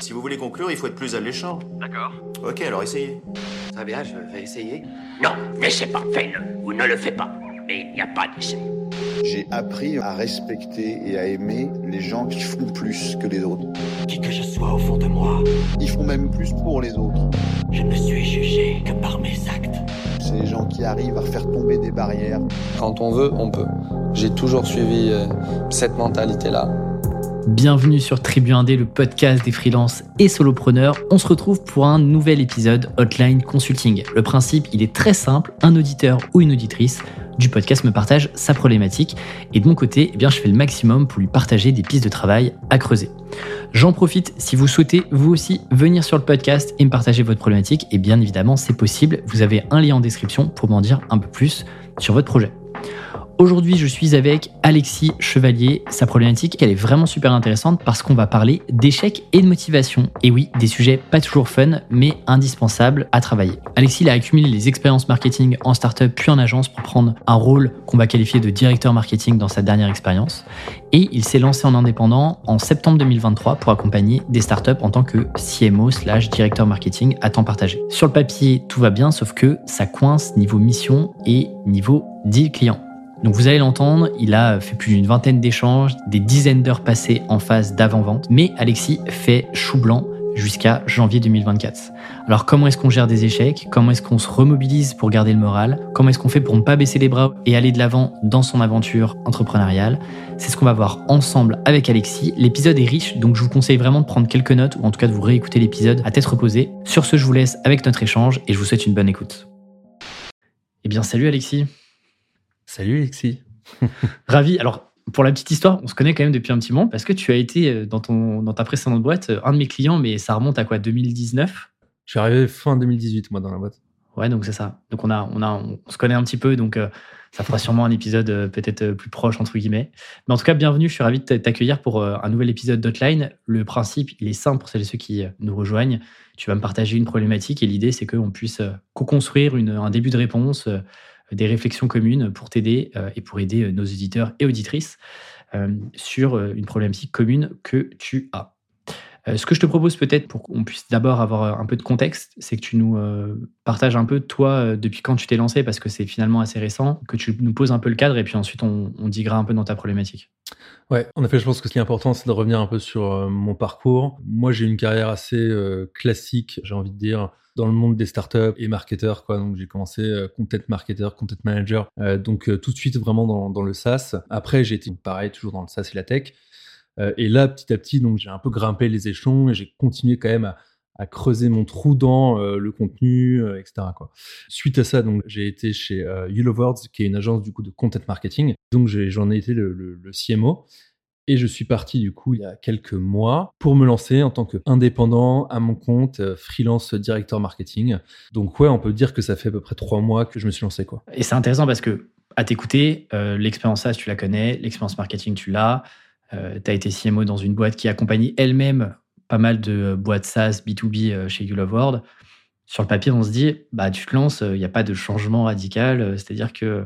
Si vous voulez conclure, il faut être plus alléchant. D'accord. Ok, alors essayez. Très bien, je vais essayer. Non, n'essaie pas, fais-le, ou ne le fais pas. Mais il n'y a pas d'essai. J'ai appris à respecter et à aimer les gens qui font plus que les autres. Qui que je sois au fond de moi, Ils font même plus pour les autres. je ne suis jugé que par mes actes. C'est les gens qui arrivent à faire tomber des barrières. Quand on veut, on peut. J'ai toujours suivi euh, cette mentalité-là. Bienvenue sur Tribu Indé, le podcast des freelances et solopreneurs. On se retrouve pour un nouvel épisode Hotline Consulting. Le principe, il est très simple. Un auditeur ou une auditrice du podcast me partage sa problématique et de mon côté, eh je fais le maximum pour lui partager des pistes de travail à creuser. J'en profite si vous souhaitez vous aussi venir sur le podcast et me partager votre problématique. Et bien évidemment, c'est possible. Vous avez un lien en description pour m'en dire un peu plus sur votre projet. Aujourd'hui, je suis avec Alexis Chevalier. Sa problématique, elle est vraiment super intéressante parce qu'on va parler d'échecs et de motivation. Et oui, des sujets pas toujours fun, mais indispensables à travailler. Alexis il a accumulé les expériences marketing en startup puis en agence pour prendre un rôle qu'on va qualifier de directeur marketing dans sa dernière expérience. Et il s'est lancé en indépendant en septembre 2023 pour accompagner des startups en tant que CMO slash directeur marketing à temps partagé. Sur le papier, tout va bien, sauf que ça coince niveau mission et niveau deal client. Donc vous allez l'entendre, il a fait plus d'une vingtaine d'échanges, des dizaines d'heures passées en phase d'avant-vente, mais Alexis fait chou blanc jusqu'à janvier 2024. Alors comment est-ce qu'on gère des échecs? Comment est-ce qu'on se remobilise pour garder le moral? Comment est-ce qu'on fait pour ne pas baisser les bras et aller de l'avant dans son aventure entrepreneuriale? C'est ce qu'on va voir ensemble avec Alexis. L'épisode est riche, donc je vous conseille vraiment de prendre quelques notes ou en tout cas de vous réécouter l'épisode à tête reposée. Sur ce, je vous laisse avec notre échange et je vous souhaite une bonne écoute. Eh bien salut Alexis Salut Alexis. Ravi. Alors, pour la petite histoire, on se connaît quand même depuis un petit moment parce que tu as été euh, dans, ton, dans ta précédente boîte euh, un de mes clients, mais ça remonte à quoi 2019 Je suis arrivé fin 2018, moi, dans la boîte. Ouais, donc c'est ça. Donc on, a, on, a, on se connaît un petit peu, donc euh, ça fera sûrement un épisode euh, peut-être euh, plus proche, entre guillemets. Mais en tout cas, bienvenue. Je suis ravi de t'accueillir pour un nouvel épisode d'Hotline. Le principe, il est simple pour celles et ceux qui nous rejoignent. Tu vas me partager une problématique et l'idée, c'est qu'on puisse co-construire un début de réponse, des réflexions communes pour t'aider euh, et pour aider euh, nos auditeurs et auditrices euh, sur une problématique commune que tu as. Ce que je te propose peut-être pour qu'on puisse d'abord avoir un peu de contexte, c'est que tu nous partages un peu toi depuis quand tu t'es lancé, parce que c'est finalement assez récent, que tu nous poses un peu le cadre et puis ensuite on, on un peu dans ta problématique. Ouais, en effet, je pense que ce qui est important, c'est de revenir un peu sur mon parcours. Moi, j'ai une carrière assez classique, j'ai envie de dire, dans le monde des startups et marketeurs. Quoi. Donc, j'ai commencé euh, content marketer, content manager. Euh, donc, euh, tout de suite, vraiment dans, le SaaS. Après, j'ai été pareil, toujours dans le SaaS et la tech. Et là, petit à petit, donc, j'ai un peu grimpé les échelons et j'ai continué quand même à, creuser mon trou dans le contenu, etc. Quoi. Suite à ça, donc, j'ai été chez euh, Yellow Words, qui est une agence du coup de content marketing. Donc, j'en ai été le, le- le CMO. Et je suis parti du coup il y a quelques mois pour me lancer en tant qu'indépendant à mon compte, euh, freelance directeur marketing. Donc ouais, on peut dire que ça fait à peu près trois mois que je me suis lancé quoi. Et c'est intéressant parce que, à t'écouter, euh, l'expérience SaaS, tu la connais, l'expérience marketing, tu l'as. tu as été CMO dans une boîte qui accompagne elle-même pas mal de euh, boîtes SaaS B2B euh, chez You Love World. Sur le papier, on se dit, bah, tu te lances, il n'y a pas de changement radical. euh, C'est-à-dire que euh,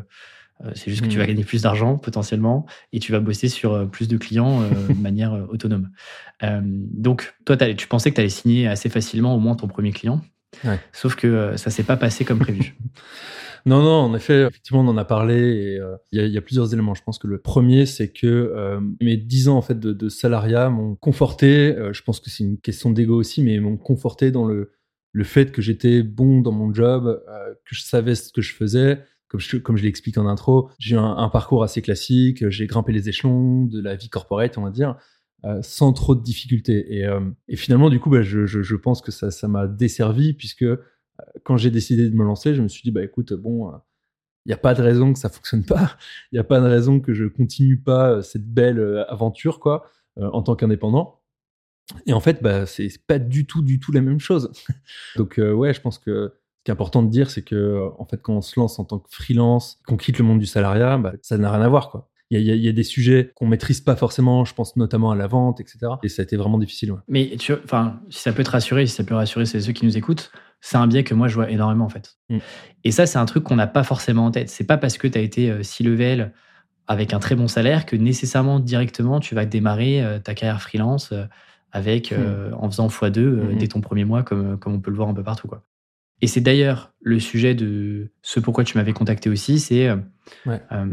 c'est juste que tu vas gagner plus d'argent potentiellement et tu vas bosser sur euh, plus de clients euh, de manière euh, autonome. Euh, donc, toi, tu pensais que tu allais signer assez facilement au moins ton premier client. Ouais. Sauf que euh, ça s'est pas passé comme prévu. Non, non, en effet, effectivement, on en a parlé et euh, il y, a- il y a plusieurs éléments. Je pense que le premier, c'est que euh, mes dix ans en fait de, de salariat m'ont conforté. euh, je pense que c'est une question d'ego aussi, mais m'ont conforté dans le le fait que j'étais bon dans mon job, euh, que je savais ce que je faisais. Comme je, expliqué en intro, j'ai un, un parcours assez classique. J'ai grimpé les échelons de la vie corporate, on va dire. euh, sans trop de difficultés. Et, euh, finalement, du coup, bah, je, pense que ça m'a desservi puisque euh, quand j'ai décidé de me lancer, je me suis dit, bah écoute, bon, il n'y a pas de raison que ça fonctionne pas. Il n'y a pas de raison que je continue pas cette belle aventure, quoi, en tant qu'indépendant. Et en fait, bah, c'est pas du tout, du tout la même chose. Donc, ouais, je pense que qui est important de dire, c'est que, en fait, quand on se lance en tant que freelance, qu'on quitte le monde du salariat, bah, ça n'a rien à voir, quoi. Il y a, y y des sujets qu'on maîtrise pas forcément, je pense notamment à la vente, etc. Et ça a été vraiment difficile, ouais. Mais tu, enfin, si ça peut te rassurer, si ça peut rassurer ceux qui nous écoutent, c'est un biais que moi je vois énormément en fait. Mm. Et ça, c'est un truc qu'on n'a pas forcément en tête. C'est pas parce que tu as été euh, six level avec un très bon salaire que nécessairement directement tu vas démarrer euh, ta carrière freelance euh, avec, euh, en faisant x2 euh, Mhm. dès ton premier mois, comme, comme on peut le voir un peu partout. Quoi. Et c'est d'ailleurs le sujet de ce pourquoi tu m'avais contacté aussi, c'est euh, Ouais. euh,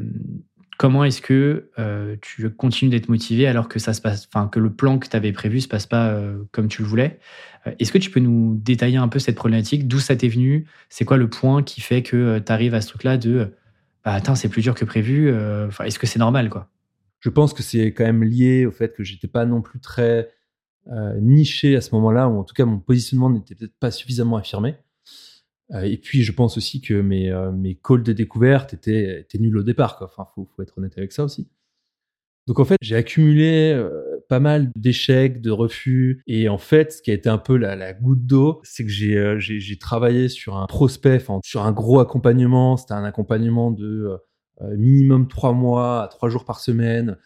comment est-ce que euh, tu continues d'être motivé alors que ça se passe, enfin que le plan que tu avais prévu se passe pas euh, comme tu le voulais. Est-ce que tu peux nous détailler un peu cette problématique, d'où ça t'est venu, c'est quoi le point qui fait que tu arrives à ce truc-là de bah attends c'est plus dur que prévu, enfin est-ce que c'est normal quoi? Je pense que c'est quand même lié au fait que j'étais pas non plus très niché à ce moment-là, ou en tout cas mon positionnement n'était peut-être pas suffisamment affirmé. Euh, et puis je pense aussi que mes, euh, calls de découverte étaient, nuls au départ. Quoi. Enfin, faut, être honnête avec ça aussi. Donc en fait, j'ai accumulé euh, pas mal d'échecs, de refus. Et en fait, ce qui a été un peu la, goutte d'eau, c'est que j'ai travaillé sur un prospect, enfin, sur un gros accompagnement. C'était un accompagnement de minimum trois mois à trois jours par semaine.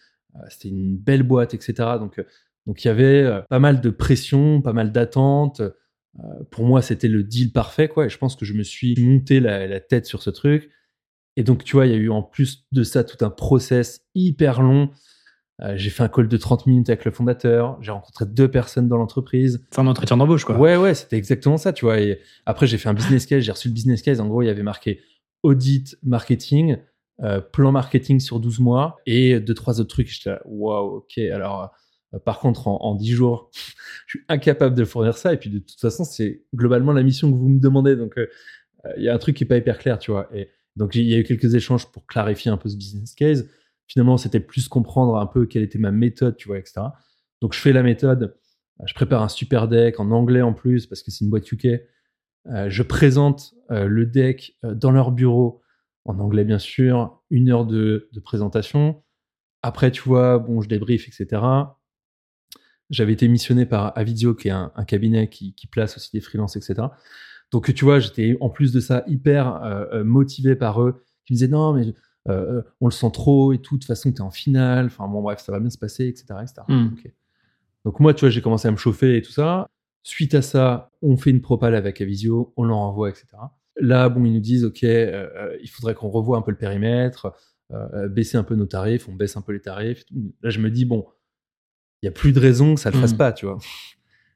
C'était une belle boîte, etc. Donc, donc il y avait pas mal de pression, pas mal d'attentes. Euh, pour moi, c'était le deal parfait, quoi. Et je pense que je me suis monté la, la tête sur ce truc. Et donc, tu vois, il y a eu en plus de ça tout un process hyper long. Euh, j'ai fait un call de 30 minutes avec le fondateur. J'ai rencontré deux personnes dans l'entreprise. C'est un entretien d'embauche quoi. Ouais, ouais, c'était exactement ça, tu vois. Et après, j'ai fait un business case, j'ai reçu le business case. En gros, il y avait marqué audit marketing, euh, plan marketing sur 12 mois et deux, trois autres trucs. J'étais là, waouh, ok. Alors, par contre, en, en 10 jours, je suis incapable de fournir ça. Et puis, de toute façon, c'est globalement la mission que vous me demandez. Donc, euh, euh, il y a un truc qui est pas hyper clair, tu vois. Et donc, il y a eu quelques échanges pour clarifier un peu ce business case. Finalement, c'était plus comprendre un peu quelle était ma méthode, tu vois, etc. Donc, je fais la méthode. Je prépare un super deck en anglais en plus parce que c'est une boîte UK. Euh, je présente euh, le deck euh, dans leur bureau en anglais bien sûr, une heure de, de présentation. Après, tu vois, bon, je débrief, etc. J'avais été missionné par Avidio, qui est un, un cabinet qui, qui place aussi des freelances, etc. Donc, tu vois, j'étais en plus de ça hyper euh, euh, motivé par eux, qui me disaient non, mais euh, on le sent trop et tout, de toute façon, tu es en finale. Enfin, bon, bref, ça va bien se passer, etc. etc. Hmm. Donc, moi, tu vois, j'ai commencé à me chauffer et tout ça. Suite à ça, on fait une propale avec Avisio, on l'en renvoie, etc. Là, bon, ils nous disent, OK, euh, il faudrait qu'on revoie un peu le périmètre, euh, baisser un peu nos tarifs, on baisse un peu les tarifs. Là, je me dis, bon, il n'y a plus de raison que ça ne le fasse Mhm. pas, tu vois.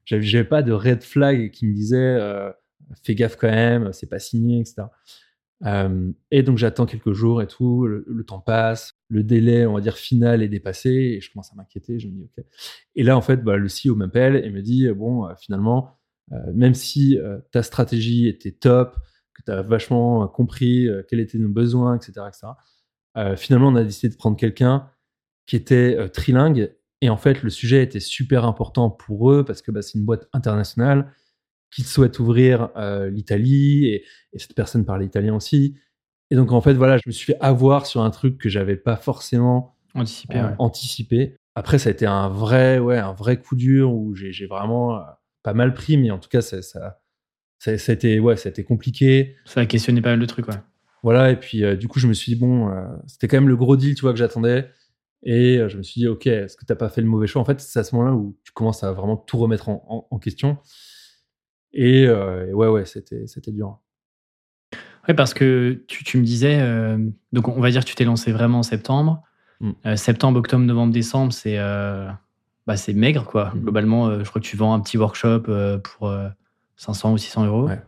J'avais pas de red flag qui me disait, euh, fais gaffe quand même, c'est pas signé, etc. Euh, et donc, j'attends quelques jours et tout, le, le temps passe, le délai, on va dire, final est dépassé, et je commence à m'inquiéter, je me dis, OK. Et là, en fait, bah, le CEO m'appelle et me dit, bon, euh, finalement, euh, même si ta stratégie était top, que tu as vachement compris quels étaient nos besoins, etc., etc., finalement, on a décidé de prendre quelqu'un qui était trilingue. Et en fait, le sujet était super important pour eux parce que bah, c'est une boîte internationale qui souhaite ouvrir euh, l'Italie et, et cette personne parlait italien aussi. Et donc, en fait, voilà, je me suis fait avoir sur un truc que j'avais pas forcément Anticipé, euh, ouais. anticipé. Après, ça a été un vrai, ouais, un vrai coup dur où j'ai vraiment euh, pas mal pris, mais en tout cas, ça, ça, ça, ça a été, ouais, ça a été compliqué. Ça a questionné pas mal de trucs, ouais. Voilà, et puis du coup, je me suis dit, bon, c'était quand même le gros deal, tu vois, que j'attendais. Et euh, je me suis dit, ok, est-ce que t'as pas fait le mauvais choix? En fait, c'est à ce moment-là où tu commences à vraiment tout remettre en, en- en question. Et, euh, et ouais, ouais, c'était c'était dur. Ouais, parce que tu, tu me disais, euh, donc on va dire que tu t'es lancé vraiment en septembre. Mm. Euh, septembre, octobre, novembre, décembre, c'est bah, c'est maigre, quoi. Mm. Globalement, je crois que tu vends un petit workshop pour euh, 500 ou 600 euros. Ouais.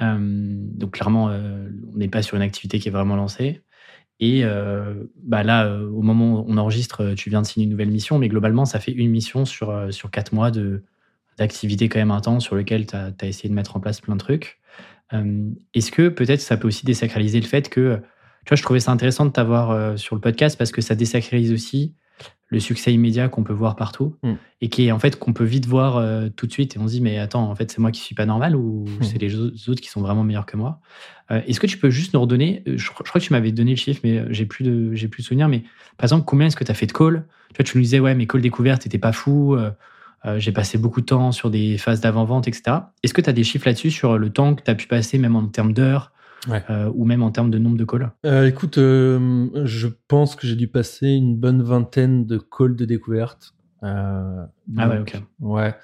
Donc clairement, on n'est pas sur une activité qui est vraiment lancée. Et euh, bah là, euh, au moment où on enregistre, euh, tu viens de signer une nouvelle mission, mais globalement, ça fait une mission sur, sur quatre mois d'activité quand même intense sur lequel tu as, essayé de mettre en place plein de trucs. Est-ce que peut-être ça peut aussi désacraliser le fait que, tu vois, je trouvais ça intéressant de t'avoir sur le podcast parce que ça désacralise aussi le succès immédiat qu'on peut voir partout Mm. et qui est en fait qu'on peut vite voir euh, tout de suite et on se dit mais attends en fait c'est moi qui suis pas normal ou Mm. c'est les au- autres qui sont vraiment meilleurs que moi? Euh, est-ce que tu peux juste nous redonner euh, je, crois- je crois que tu m'avais donné le chiffre mais j'ai plus de j'ai plus de souvenirs mais par exemple combien est-ce que tu as fait de calls? Tu vois tu nous disais ouais mes calls découvertes étaient pas fous euh, j'ai passé beaucoup de temps sur des phases d'avant-vente, etc. Est-ce que tu as des chiffres là-dessus sur le temps que tu as pu passer, même en termes d'heures? Ouais. euh, ou même en termes de nombre de calls Euh, écoute, euh, je pense que j'ai dû passer une bonne vingtaine de calls de découverte. Euh, Ah ouais, donc- ok. Ouais.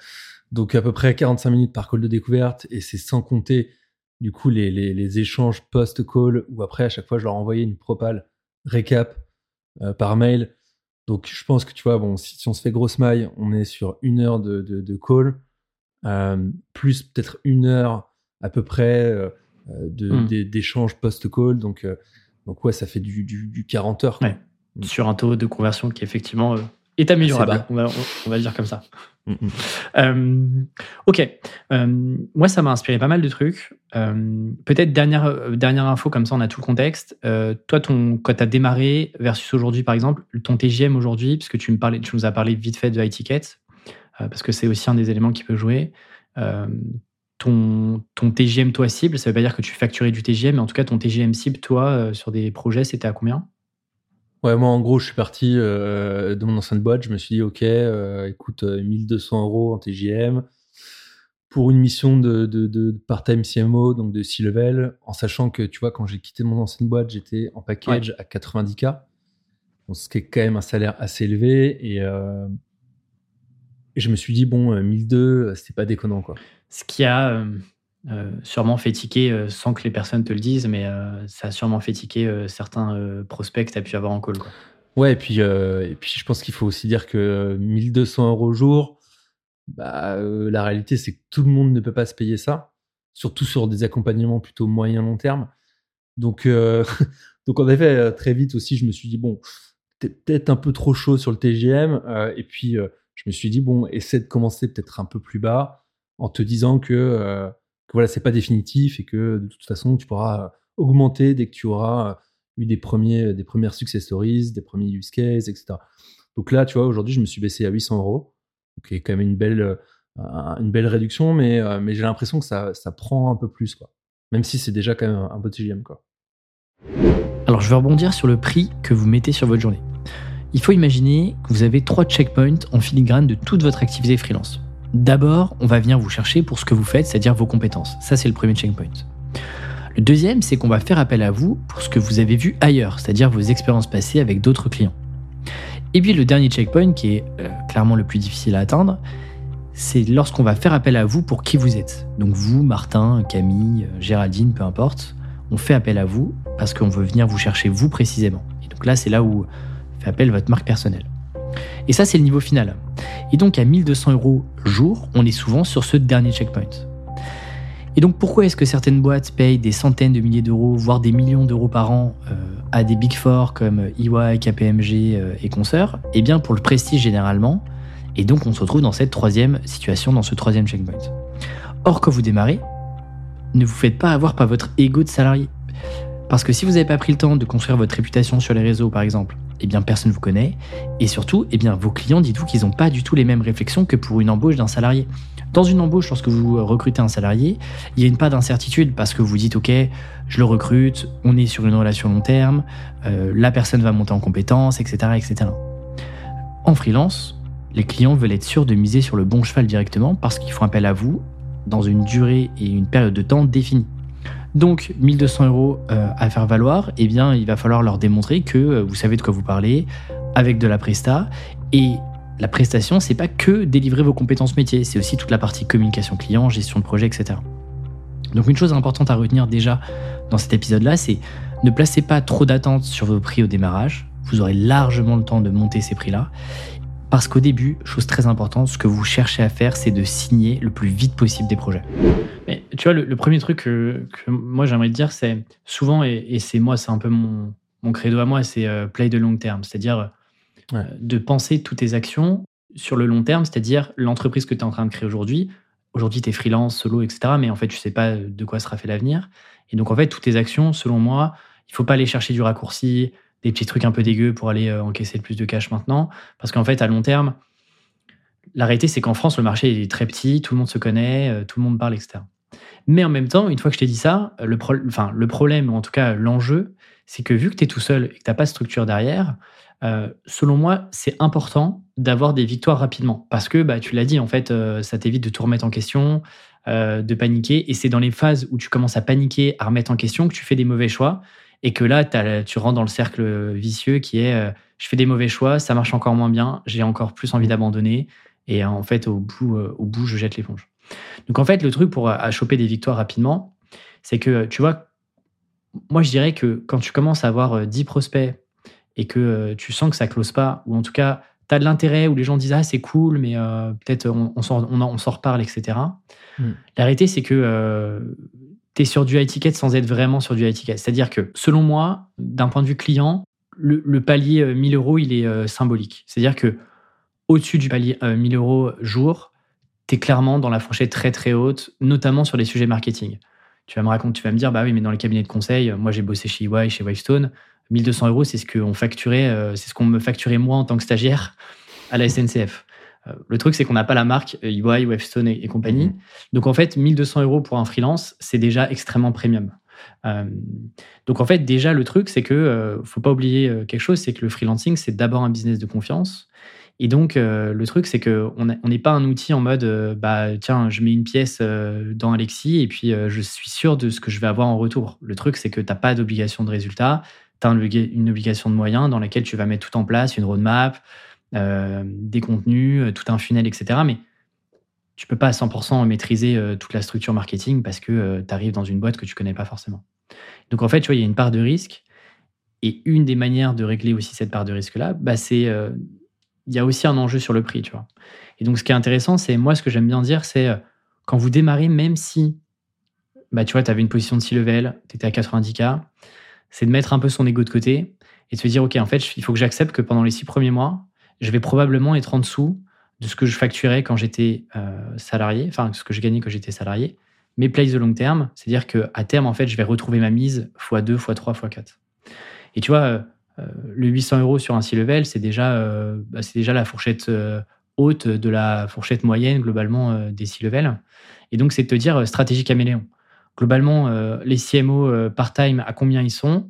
Donc à peu près 45 minutes par call de découverte et c'est sans compter du coup les, les, les échanges post-call où après à chaque fois je leur envoyais une propale récap euh, par mail Donc, je pense que tu vois, bon, si, si on se fait grosse maille, on est sur une heure de, de, de call, euh, plus peut-être une heure à peu près euh, de, Mm. des- d'échanges post-call. Donc, euh, donc, ouais, ça fait du, du, du 40 heures. Ouais. Sur un taux de conversion qui effectivement euh, est améliorable. On va, on- va le dire comme ça. Mm, mm. Euh, ok. Euh, moi, ça m'a inspiré pas mal de trucs. Euh, Peut-être dernière, dernière info, comme ça on a tout le contexte. Toi, ton, quand tu as démarré versus aujourd'hui, par exemple, ton TGM aujourd'hui, puisque tu, me parlais, tu nous as parlé vite fait de high ticket, parce que c'est aussi un des éléments qui peut jouer. Euh, ton, ton TGM, toi, cible, ça veut pas dire que tu facturais du TGM, mais en tout cas, ton TGM cible, toi, euh, sur des projets, c'était à combien? Ouais, moi, en gros, je suis parti euh, de mon ancienne boîte. Je me suis dit, OK, euh, écoute, euh, 1200 euros en TJM pour une mission de, de, de part-time CMO, donc de C-level, en sachant que, tu vois, quand j'ai quitté mon ancienne boîte, j'étais en package à 90K. Donc, ce qui est quand même un salaire assez élevé. Et, euh, et je me suis dit, bon, euh, 1002, euh, c'était pas déconnant, quoi. Ce qui a euh, euh, sûrement fait euh, sans que les personnes te le disent, mais ça a sûrement fait certains prospects que tu as pu avoir en call. Quoi. Ouais, et puis, et puis je pense qu'il faut aussi dire que euh, 1200 euros au jour, bah, la réalité, c'est que tout le monde ne peut pas se payer ça, surtout sur des accompagnements plutôt moyen-long terme. Donc, donc, en effet, très vite aussi, je me suis dit, bon, t'es peut-être un peu trop chaud sur le TGM. et puis, je me suis dit, bon, essaie de commencer peut-être un peu plus bas en te disant que, euh, que voilà, c'est pas définitif et que de toute façon, tu pourras augmenter dès que tu auras eu des, premiers, des premières success stories, des premiers use cases, etc. Donc là, tu vois, aujourd'hui, je me suis baissé à 800 euros, qui est quand même une belle, euh, une belle réduction, mais, euh, mais j'ai l'impression que ça, ça prend un peu plus, quoi. Même si c'est déjà quand même un, beau TGM, quoi. Alors, je vais rebondir sur le prix que vous mettez sur votre journée. Il faut imaginer que vous avez trois checkpoints en filigrane de toute votre activité freelance. D'abord, on va venir vous chercher pour ce que vous faites, c'est-à-dire vos compétences. Ça, c'est le premier checkpoint. Le deuxième, c'est qu'on va faire appel à vous pour ce que vous avez vu ailleurs, c'est-à-dire vos expériences passées avec d'autres clients. Et puis le dernier checkpoint, qui est euh, clairement le plus difficile à atteindre, c'est lorsqu'on va faire appel à vous pour qui vous êtes. Donc vous, Martin, Camille, euh, Géraldine, peu importe, on fait appel à vous parce qu'on veut venir vous chercher vous précisément. Et donc là, c'est là où fait appel votre marque personnelle. Et ça, c'est le niveau final. Et donc à 1200 euros jour, on est souvent sur ce dernier checkpoint. Et donc pourquoi est-ce que certaines boîtes payent des centaines de milliers d'euros, voire des millions d'euros par an euh, à des Big Four comme EY, KPMG euh, et consorts? Eh bien pour le prestige généralement. Et donc on se retrouve dans cette troisième situation, dans ce troisième checkpoint. Or quand vous démarrez, ne vous faites pas avoir par votre ego de salarié. Parce que si vous n'avez pas pris le temps de construire votre réputation sur les réseaux par exemple, eh bien personne ne vous connaît. Et surtout, eh vos clients, dites-vous qu'ils n'ont pas du tout les mêmes réflexions que pour une embauche d'un salarié. Dans une embauche, lorsque vous recrutez un salarié, il y a une d'incertitude parce que vous dites ok, je le recrute, on est sur une relation long terme, euh, la personne va monter en compétences, etc., etc. En freelance, les clients veulent être sûrs de miser sur le bon cheval directement parce qu'ils font appel à vous dans une durée et une période de temps définie. Donc 1200 euros euh, à faire valoir, eh bien il va falloir leur démontrer que euh, vous savez de quoi vous parlez avec de la presta et la prestation, c'est pas que délivrer vos compétences métiers, c'est aussi toute la partie communication client, gestion de projet, etc. Donc une chose importante à retenir déjà dans cet épisode-là, c'est ne placez pas trop d'attentes sur vos prix au démarrage. Vous aurez largement le temps de monter ces prix-là. Parce qu'au début, chose très importante, ce que vous cherchez à faire, c'est de signer le plus vite possible des projets. Mais tu vois, le, le premier truc que, que moi j'aimerais te dire, c'est souvent, et, et c'est moi, c'est un peu mon, mon credo à moi, c'est euh, play de long terme. C'est-à-dire Ouais. euh, de penser toutes tes actions sur le long terme, c'est-à-dire l'entreprise que tu es en train de créer aujourd'hui. Aujourd'hui, tu es freelance, solo, etc. Mais en fait, tu sais pas de quoi sera fait l'avenir. Et donc, en fait, toutes tes actions, selon moi, il faut pas aller chercher du raccourci, des petits trucs un peu dégueux pour aller euh, encaisser le plus de cash maintenant. Parce qu'en fait, à long terme, la réalité, c'est qu'en France, le marché est très petit, tout le monde se connaît, euh, tout le monde parle, etc. Mais en même temps, une fois que je t'ai dit ça, le, pro- enfin, le problème, ou en tout cas l'enjeu, c'est que vu que tu es tout seul et que tu n'as pas de structure derrière, euh, selon moi, c'est important d'avoir des victoires rapidement. Parce que, bah, tu l'as dit, en fait, ça t'évite de tout remettre en question, de paniquer. Et c'est dans les phases où tu commences à paniquer, à remettre en question, que tu fais des mauvais choix. Et que là, tu rentres dans le cercle vicieux qui est euh, je fais des mauvais choix, ça marche encore moins bien, j'ai encore plus envie d'abandonner. Et euh, en fait, au bout, euh, au bout, je jette l'éponge. Donc en fait, le truc pour à choper des victoires rapidement, c'est que, tu vois, moi je dirais que quand tu commences à avoir euh, 10 prospects et que tu sens que ça close pas, ou en tout cas, tu as de l'intérêt, où les gens disent Ah, c'est cool, mais euh, peut-être on, on s'en on reparle, etc. Mm. La réalité, c'est que tu es sur du high ticket sans être vraiment sur du high ticket. C'est-à-dire que, selon moi, d'un point de vue client, le, palier euh, 1000 euros, il est euh, symbolique. C'est-à-dire que au-dessus du palier euh, 1000 euros jour, tu es clairement dans la fourchette très très haute, notamment sur les sujets marketing. Tu vas me raconter, tu vas me dire, bah oui, mais dans les cabinets de conseil, euh, moi j'ai bossé chez EY, chez Wavestone, 1200 euros, c'est ce qu'on facturait, euh, c'est ce qu'on me facturait moi en tant que stagiaire à la SNCF. Euh, Le truc, c'est qu'on n'a pas la marque euh, EY, Wavestone et, et compagnie. Mhm. Donc en fait, 1200 euros pour un freelance, c'est déjà extrêmement premium. Euh, donc en fait, déjà le truc, c'est que euh, faut pas oublier euh, quelque chose, c'est que le freelancing, c'est d'abord un business de confiance. Et donc le truc, c'est que on a- on n'est pas un outil en mode, bah tiens, je mets une pièce dans Alexis et puis je suis sûr de ce que je vais avoir en retour. Le truc, c'est que t'as pas d'obligation de résultat, tu as une obligation de moyens dans laquelle tu vas mettre tout en place, une roadmap, euh, des contenus, euh, tout un funnel, etc. Mais tu peux pas à 100% maîtriser euh, toute la structure marketing parce que tu arrives dans une boîte que tu connais pas forcément. Donc en fait, tu vois, il y a une part de risque. Et une des manières de régler aussi cette part de risque-là, bah, c'est il y a aussi un enjeu sur le prix, tu vois. Et donc ce qui est intéressant, c'est moi ce que j'aime bien dire, c'est quand vous démarrez, même si bah, tu vois, avais une position de C-level, tu étais à 90K, c'est de mettre un peu son ego de côté et de se dire, OK, en fait, il faut que j'accepte que pendant les six premiers mois, je vais probablement être en dessous de ce que je facturais quand j'étais euh, salarié, enfin, ce que je gagnais quand j'étais salarié. Mais play the long term, c'est-à-dire qu'à terme, en fait, je vais retrouver ma mise x2, x3, x4. Et tu vois, euh, le 800 euros sur un C-level, c'est déjà, euh, bah, déjà la fourchette haute de la fourchette moyenne, globalement, des C-level. Et donc, c'est de te dire stratégie caméléon. Globalement, les CMO part-time, à combien ils sont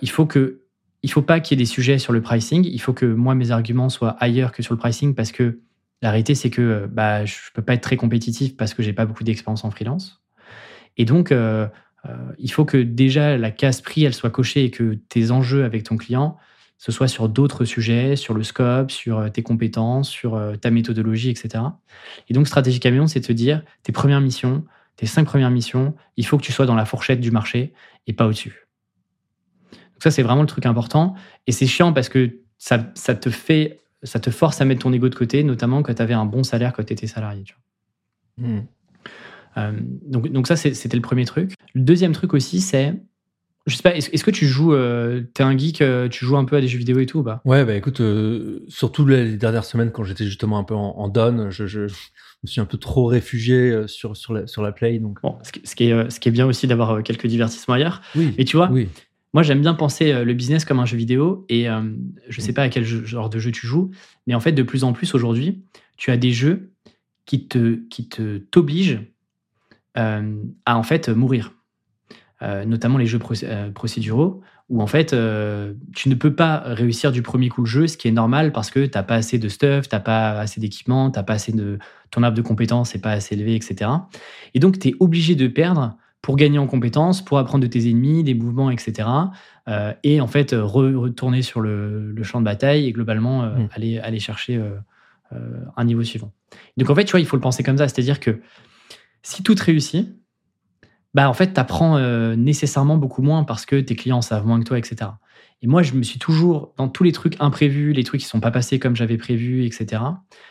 Il faut que il faut pas qu'il y ait des sujets sur le pricing. Il faut que moi, mes arguments soient ailleurs que sur le pricing parce que la réalité, c'est que euh, bah, je peux pas être très compétitif parce que j'ai pas beaucoup d'expérience en freelance. Et donc, euh, euh, il faut que déjà la case prix, elle soit cochée et que tes enjeux avec ton client, ce soit sur d'autres sujets, sur le scope, sur tes compétences, sur ta méthodologie, etc. Et donc, stratégie camion, c'est de te dire, tes premières missions, tes cinq premières missions, il faut que tu sois dans la fourchette du marché et pas au-dessus. Donc ça, c'est vraiment le truc important. Et c'est chiant parce que ça, ça te fait, ça te force à mettre ton ego de côté, notamment quand tu avais un bon salaire quand tu étais salarié. Tu vois. Hmm. Euh, donc, donc ça, c'était le premier truc. Le deuxième truc aussi, c'est, je sais pas, est-ce que tu joues, euh, t'es un geek, euh, tu joues un peu à des jeux vidéo et tout ou pas? Ouais, bah écoute, euh, surtout les dernières semaines quand j'étais justement un peu en, en down, je, je me suis un peu trop réfugié sur, sur, la, sur la play. Donc... Bon, ce qui, ce qui est, ce qui est bien aussi d'avoir quelques divertissements ailleurs. Oui, Et tu vois, oui. Moi, j'aime bien penser euh, le business comme un jeu vidéo et euh, je sais pas à quel jeu- genre de jeu tu joues, mais en fait, de plus en plus aujourd'hui, tu as des jeux qui te qui te t'obligent euh, à en fait mourir, Euh, notamment les jeux procé- procéduraux où en fait tu ne peux pas réussir du premier coup le jeu, ce qui est normal parce que t'as pas assez de stuff, t'as pas assez d'équipement, t'as pas assez de ton arbre de compétences n'est pas assez élevé, etc. Et donc tu es obligé de perdre pour gagner en compétences, pour apprendre de tes ennemis, des mouvements, etc. Euh, et en fait, euh, re- retourner sur le, le champ de bataille et globalement euh, Mm. aller, aller chercher euh, un niveau suivant. Donc en fait, tu vois, il faut le penser comme ça. C'est-à-dire que si tout te réussit, bah en fait, tu apprends nécessairement beaucoup moins parce que tes clients savent moins que toi, etc. Et moi, je me suis toujours, dans tous les trucs imprévus, les trucs qui sont pas passés comme j'avais prévu, etc.,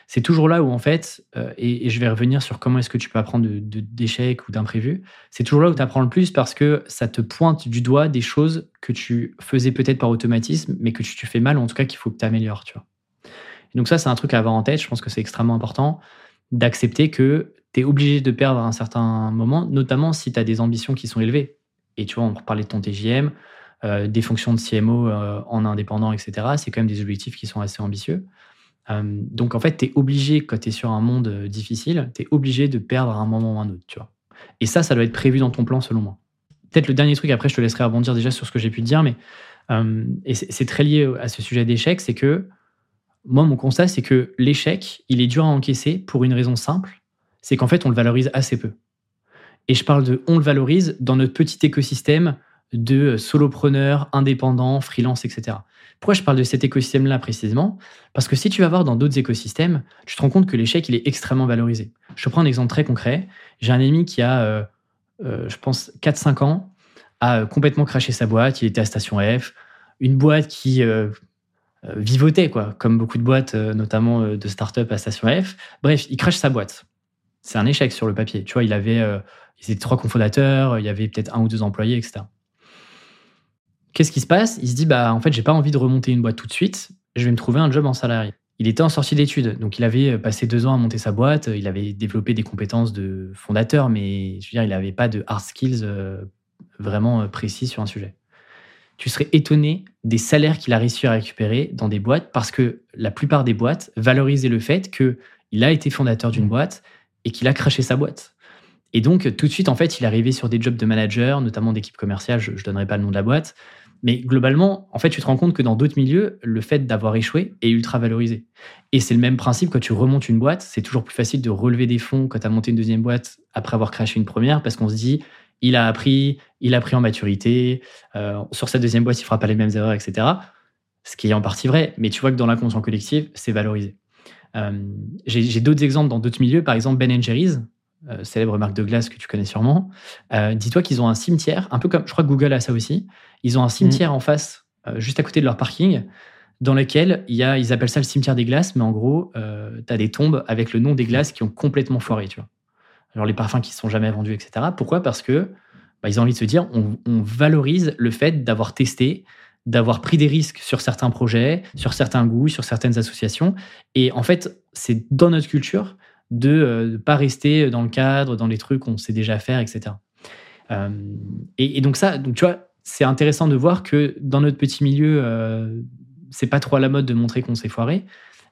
c'est toujours là où, en fait, euh, et, je vais revenir sur comment est-ce que tu peux apprendre de- de- d'échecs ou d'imprévus, c'est toujours là où tu apprends le plus parce que ça te pointe du doigt des choses que tu faisais peut-être par automatisme, mais que tu, fais mal, ou en tout cas qu'il faut que tu améliores, tu vois. Donc ça, c'est un truc à avoir en tête, je pense que c'est extrêmement important d'accepter que tu es obligé de perdre à un certain moment, notamment si tu as des ambitions qui sont élevées. Et tu vois, on parlait de ton TJM, euh, des fonctions de CMO euh, en indépendant, etc. C'est quand même des objectifs qui sont assez ambitieux. Euh, donc en fait, tu es obligé, quand tu es sur un monde difficile, tu es obligé de perdre à un moment ou à un autre, tu vois. Et ça, ça doit être prévu dans ton plan, selon moi. Peut-être le dernier truc, après je te laisserai rebondir déjà sur ce que j'ai pu te dire, mais c'est très lié à ce sujet d'échec, c'est que moi, mon constat, c'est que l'échec, il est dur à encaisser pour une raison simple, c'est qu'en fait, on le valorise assez peu. Et je parle de on le valorise dans notre petit écosystème de solopreneurs, indépendants, freelance, etc. Pourquoi je parle de cet écosystème-là précisément? Parce que si tu vas voir dans d'autres écosystèmes, tu te rends compte que l'échec, il est extrêmement valorisé. Je te prends un exemple très concret. J'ai un ami qui a, euh, euh, je pense, 4-5 ans, a euh, complètement craché sa boîte. Il était à Station F. une boîte qui euh, euh, vivotait, quoi, comme beaucoup de boîtes, euh, notamment euh, de start-up à Station F. Bref, il crache sa boîte. C'est un échec sur le papier. Tu vois, il avait, euh, ils étaient trois cofondateurs, il y avait peut-être un ou deux employés, etc. Qu'est-ce qui se passe? Il se dit, bah, en fait, j'ai pas envie de remonter une boîte tout de suite. Je vais me trouver un job en salarié. Il était en sortie d'études, donc il avait euh, passé deux ans à monter sa boîte. Il avait développé des compétences de fondateur, mais je veux dire, il n'avait pas de hard skills euh, vraiment euh, précis sur un sujet. Tu serais étonné des salaires qu'il a réussi à récupérer dans des boîtes parce que la plupart des boîtes valorisaient le fait qu'il a été fondateur d'une boîte et qu'il a craché sa boîte. Et donc, tout de suite, en fait, il est arrivé sur des jobs de manager, notamment d'équipe commerciale. Je ne donnerai pas le nom de la boîte. Mais globalement, en fait, tu te rends compte que dans d'autres milieux, le fait d'avoir échoué est ultra valorisé. Et c'est le même principe quand tu remontes une boîte. C'est toujours plus facile de relever des fonds quand tu as monté une deuxième boîte après avoir craché une première parce qu'on se dit, il a appris, il a pris en maturité. euh, sur sa deuxième boîte, il fera pas les mêmes erreurs, etc. Ce qui est en partie vrai. Mais tu vois que dans l'inconscient collectif, c'est valorisé. Euh, j'ai d'autres exemples dans d'autres milieux. Par exemple, Ben Jerry's, euh, célèbre marque de glace que tu connais sûrement. Euh, Dis-toi qu'ils ont un cimetière, un peu comme, je crois que Google a ça aussi. Ils ont un cimetière en face, euh, juste à côté de leur parking, dans lequel il y a, ils appellent ça le cimetière des glaces, mais en gros, tu as des tombes avec le nom des glaces qui ont complètement foiré, tu vois. Genre les parfums qui ne sont jamais vendus, etc. Pourquoi? Parce que bah, ils ont envie de se dire, on, on valorise le fait d'avoir testé, d'avoir pris des risques sur certains projets, sur certains goûts, sur certaines associations. Et en fait, c'est dans notre culture de ne pas rester dans le cadre, dans les trucs qu'on sait déjà faire, etc. Euh, et, donc ça, donc tu vois, c'est intéressant de voir que dans notre petit milieu, euh, c'est pas trop à la mode de montrer qu'on s'est foiré,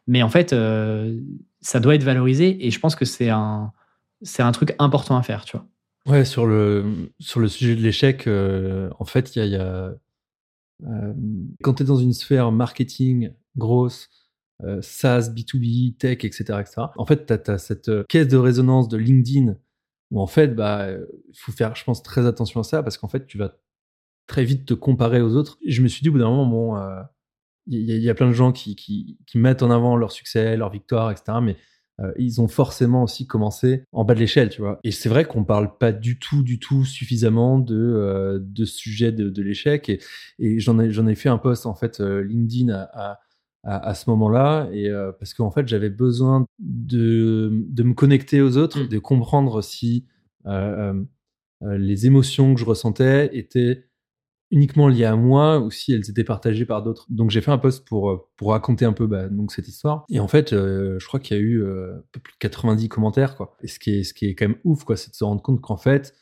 mais en fait, euh, ça doit être valorisé et je pense que c'est un, c'est un truc important à faire, tu vois. Ouais, sur le, sur le sujet de l'échec, euh, en fait, il y a. y a, euh, quand tu es dans une sphère marketing grosse, euh, SaaS, B2B, tech, etc., etc., en fait, tu as, cette euh, caisse de résonance de LinkedIn où, en fait, bah, il faut faire, je pense, très attention à ça parce qu'en fait, tu vas très vite te comparer aux autres. Je me suis dit, au bout d'un moment, bon, euh, il y, a- il plein de gens qui, mettent en avant leur succès, leur victoire, etc., mais euh, ils ont forcément aussi commencé en bas de l'échelle, tu vois. Et c'est vrai qu'on parle pas du tout, du tout suffisamment de, euh, de ce sujet de, l'échec. Et, j'en ai, fait un post, en fait, euh, LinkedIn à, à, à ce moment-là. Et euh, parce qu'en fait, j'avais besoin de, de me connecter aux autres, Mm. de comprendre si euh, euh, les émotions que je ressentais étaient uniquement liées à moi ou si elles étaient partagées par d'autres. Donc j'ai fait un post pour, pour raconter un peu bah, donc cette histoire. Et en fait, euh, je crois qu'il y a eu euh, un peu plus de 90 commentaires. Quoi. Et ce qui, est, ce qui est quand même ouf, quoi, c'est de se rendre compte qu'en fait,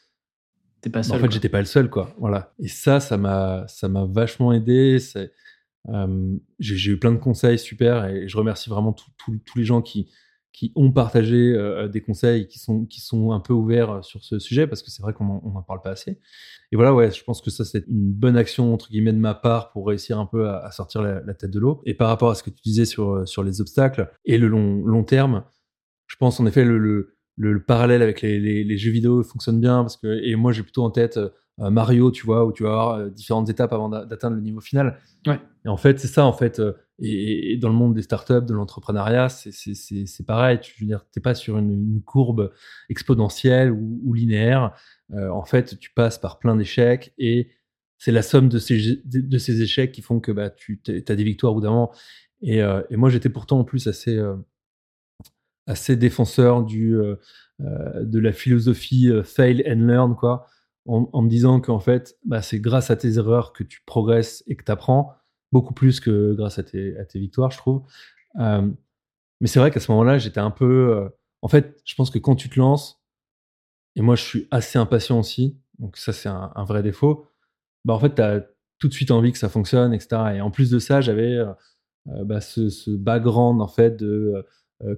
pas bah, seul. en fait, j'étais pas le seul, quoi. Voilà. Et ça, ça m'a, ça m'a vachement aidé. C'est, j'ai, eu plein de conseils super et je remercie vraiment tous les gens qui, qui ont partagé des conseils, qui sont, qui sont un peu ouverts sur ce sujet parce que c'est vrai qu'on en, on en parle pas assez. Et voilà, ouais, je pense que ça, c'est une bonne action, entre guillemets, de ma part pour réussir un peu à, sortir la, tête de l'eau. Et par rapport à ce que tu disais sur, sur les obstacles et le long, long terme, je pense en effet le, le, le, le parallèle avec les, jeux vidéo fonctionne bien parce que et moi j'ai plutôt en tête Mario, tu vois, où tu vas avoir euh, différentes étapes avant d'a- d'atteindre le niveau final. Ouais. Et en fait, c'est ça en fait. euh, et, et dans le monde des startups, de l'entrepreneuriat, c'est pareil. Tu je veux dire, t'es pas sur une, une courbe exponentielle ou, ou linéaire. Euh, en fait, tu passes par plein d'échecs et c'est la somme de ces de ces échecs qui font que bah tu as des victoires au bout d'un moment. Et, euh, et moi, j'étais pourtant en plus assez euh, assez défenseur du euh, euh, de la philosophie euh, fail and learn quoi en, me disant qu'en fait bah, c'est grâce à tes erreurs que tu progresses et que tu apprends beaucoup plus que grâce à tes, victoires je trouve Euh, mais c'est vrai qu'à ce moment-là j'étais un peu euh, en fait je pense que quand tu te lances et moi je suis assez impatient aussi donc ça c'est un, vrai défaut bah en fait tu as tout de suite envie que ça fonctionne etc et en plus de ça j'avais euh, bah, ce, ce background en fait de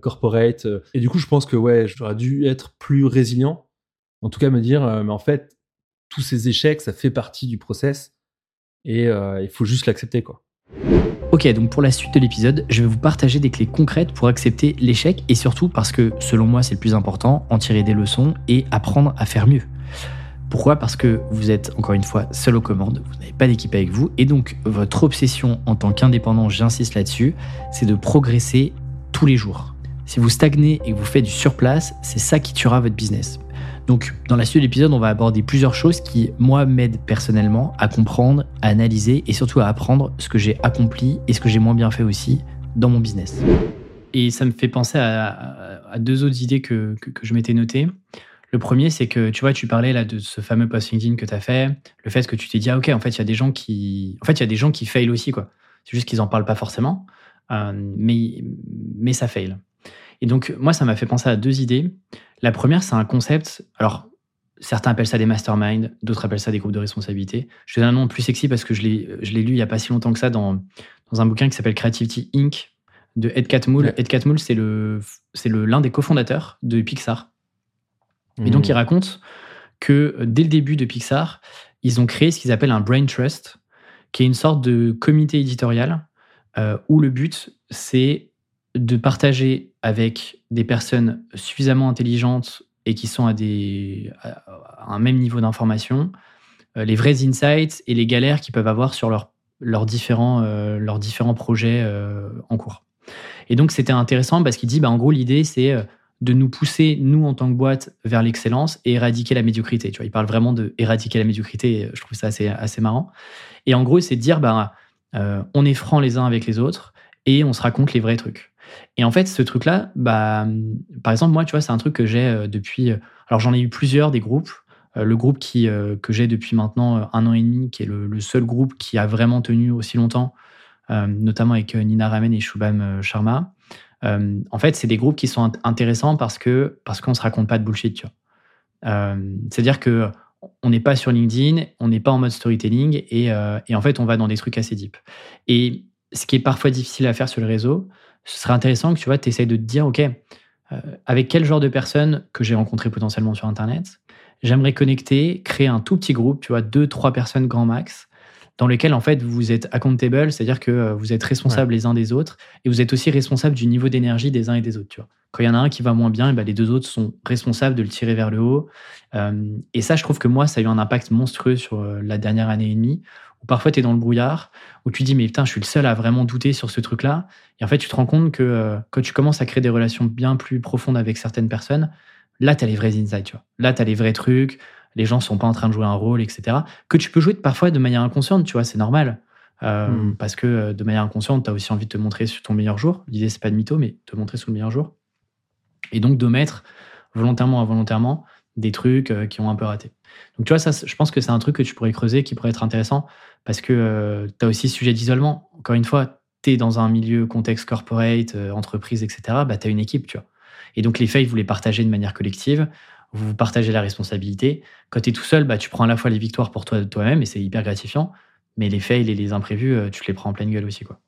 corporate. Et du coup, je pense que ouais, j'aurais dû être plus résilient. En tout cas, me dire, mais en fait, tous ces échecs, ça fait partie du process et euh, il faut juste l'accepter, quoi. Ok, donc pour la suite de l'épisode, je vais vous partager des clés concrètes pour accepter l'échec et surtout parce que, selon moi, c'est le plus important, en tirer des leçons et apprendre à faire mieux. Pourquoi? Parce que vous êtes encore une fois seul aux commandes, vous n'avez pas d'équipe avec vous et donc votre obsession en tant qu'indépendant, j'insiste là-dessus, c'est de progresser tous les jours. Si vous stagnez et que vous faites du surplace, c'est ça qui tuera votre business. Donc, dans la suite de l'épisode, on va aborder plusieurs choses qui, moi, m'aident personnellement à comprendre, à analyser et surtout à apprendre ce que j'ai accompli et ce que j'ai moins bien fait aussi dans mon business. Et ça me fait penser à, deux autres idées que, que, je m'étais notées. Le premier, c'est que tu vois, tu parlais là de ce fameux post LinkedIn que tu as fait, le fait que tu t'es dit, ah ok, en fait, il y a des gens qui, en fait, il y a des gens qui fail aussi, quoi. C'est juste qu'ils en parlent pas forcément, euh, mais, mais ça fail. Et donc, moi, ça m'a fait penser à deux idées. La première, c'est un concept. Alors, certains appellent ça des masterminds, d'autres appellent ça des groupes de responsabilité. Je te donne un nom plus sexy parce que je l'ai, lu il y a pas si longtemps que ça dans, dans un bouquin qui s'appelle Creativity Inc. de Ed Catmull. Ed Catmull, c'est l'un des cofondateurs de Pixar. Et donc, Mmh. il raconte que euh, dès le début de Pixar, ils ont créé ce qu'ils appellent un brain trust, qui est une sorte de comité éditorial euh, où le but, c'est de partager avec des personnes suffisamment intelligentes et qui sont à, des, un même niveau d'information, euh, les vrais insights et les galères qu'ils peuvent avoir sur leurs différents, euh, différents projets euh, en cours. Et donc, c'était intéressant parce qu'il dit, bah, en gros, l'idée, c'est de nous pousser, nous, en tant que boîte, vers l'excellence et éradiquer la médiocrité. Tu vois, il parle vraiment de éradiquer la médiocrité. Je trouve ça assez, assez marrant. Et en gros, c'est de dire, bah, on est francs les uns avec les autres et on se raconte les vrais trucs. Et en fait, ce truc-là, bah, par exemple, moi, tu vois, c'est un truc que j'ai euh, depuis. euh, alors, j'en ai eu plusieurs des groupes. Euh, le groupe qui, que j'ai depuis maintenant un an et demi, qui est le, seul groupe qui a vraiment tenu aussi longtemps, notamment avec Nina Ramen et Shubham Sharma. En fait, c'est des groupes qui sont int- intéressants parce que parce qu'on se raconte pas de bullshit. Tu vois. C'est-à-dire que on n'est pas sur LinkedIn, on n'est pas en mode storytelling et, et en fait, on va dans des trucs assez deep. Et ce qui est parfois difficile à faire sur le réseau, ce serait intéressant que tu vois, essayes de te dire, OK, euh, avec quel genre de personnes que j'ai rencontrées potentiellement sur Internet, j'aimerais connecter, créer un tout petit groupe, tu vois, deux, trois personnes grand max, dans lequel en fait vous êtes accountable, c'est-à-dire que euh, vous êtes responsables les uns des autres et vous êtes aussi responsables du niveau d'énergie des uns et des autres. Tu vois. Quand il y en a un qui va moins bien, et ben les deux autres sont responsables de le tirer vers le haut. Euh, et ça, je trouve que moi, ça a eu un impact monstrueux sur euh, la dernière année et demie, où parfois tu es dans le brouillard, où tu dis, mais putain, je suis le seul à vraiment douter sur ce truc-là. Et en fait, tu te rends compte que euh, quand tu commences à créer des relations bien plus profondes avec certaines personnes, là, tu as les vrais insights. Tu vois. Là, tu as les vrais trucs, les gens sont pas en train de jouer un rôle, etc. Que tu peux jouer parfois de manière inconsciente, tu vois, c'est normal. Euh, Mm. Parce que euh, de manière inconsciente, tu as aussi envie de te montrer sur ton meilleur jour. L'idée, c'est pas de mytho, mais te montrer sous le meilleur jour. Et donc de mettre volontairement involontairement des trucs euh, qui ont un peu raté. Donc tu vois, ça, je pense que c'est un truc que tu pourrais creuser, qui pourrait être intéressant, parce que tu as aussi sujet d'isolement. Encore une fois, tu es dans un milieu contexte corporate, entreprise, etc. Bah, tu as une équipe, tu vois. Et donc les faits, vous les partagez de manière collective, vous partagez la responsabilité. Quand tu es tout seul, bah, tu prends à la fois les victoires pour toi toi-même, et c'est hyper gratifiant, mais les fails et les imprévus, euh, tu les prends en pleine gueule aussi. Quoi.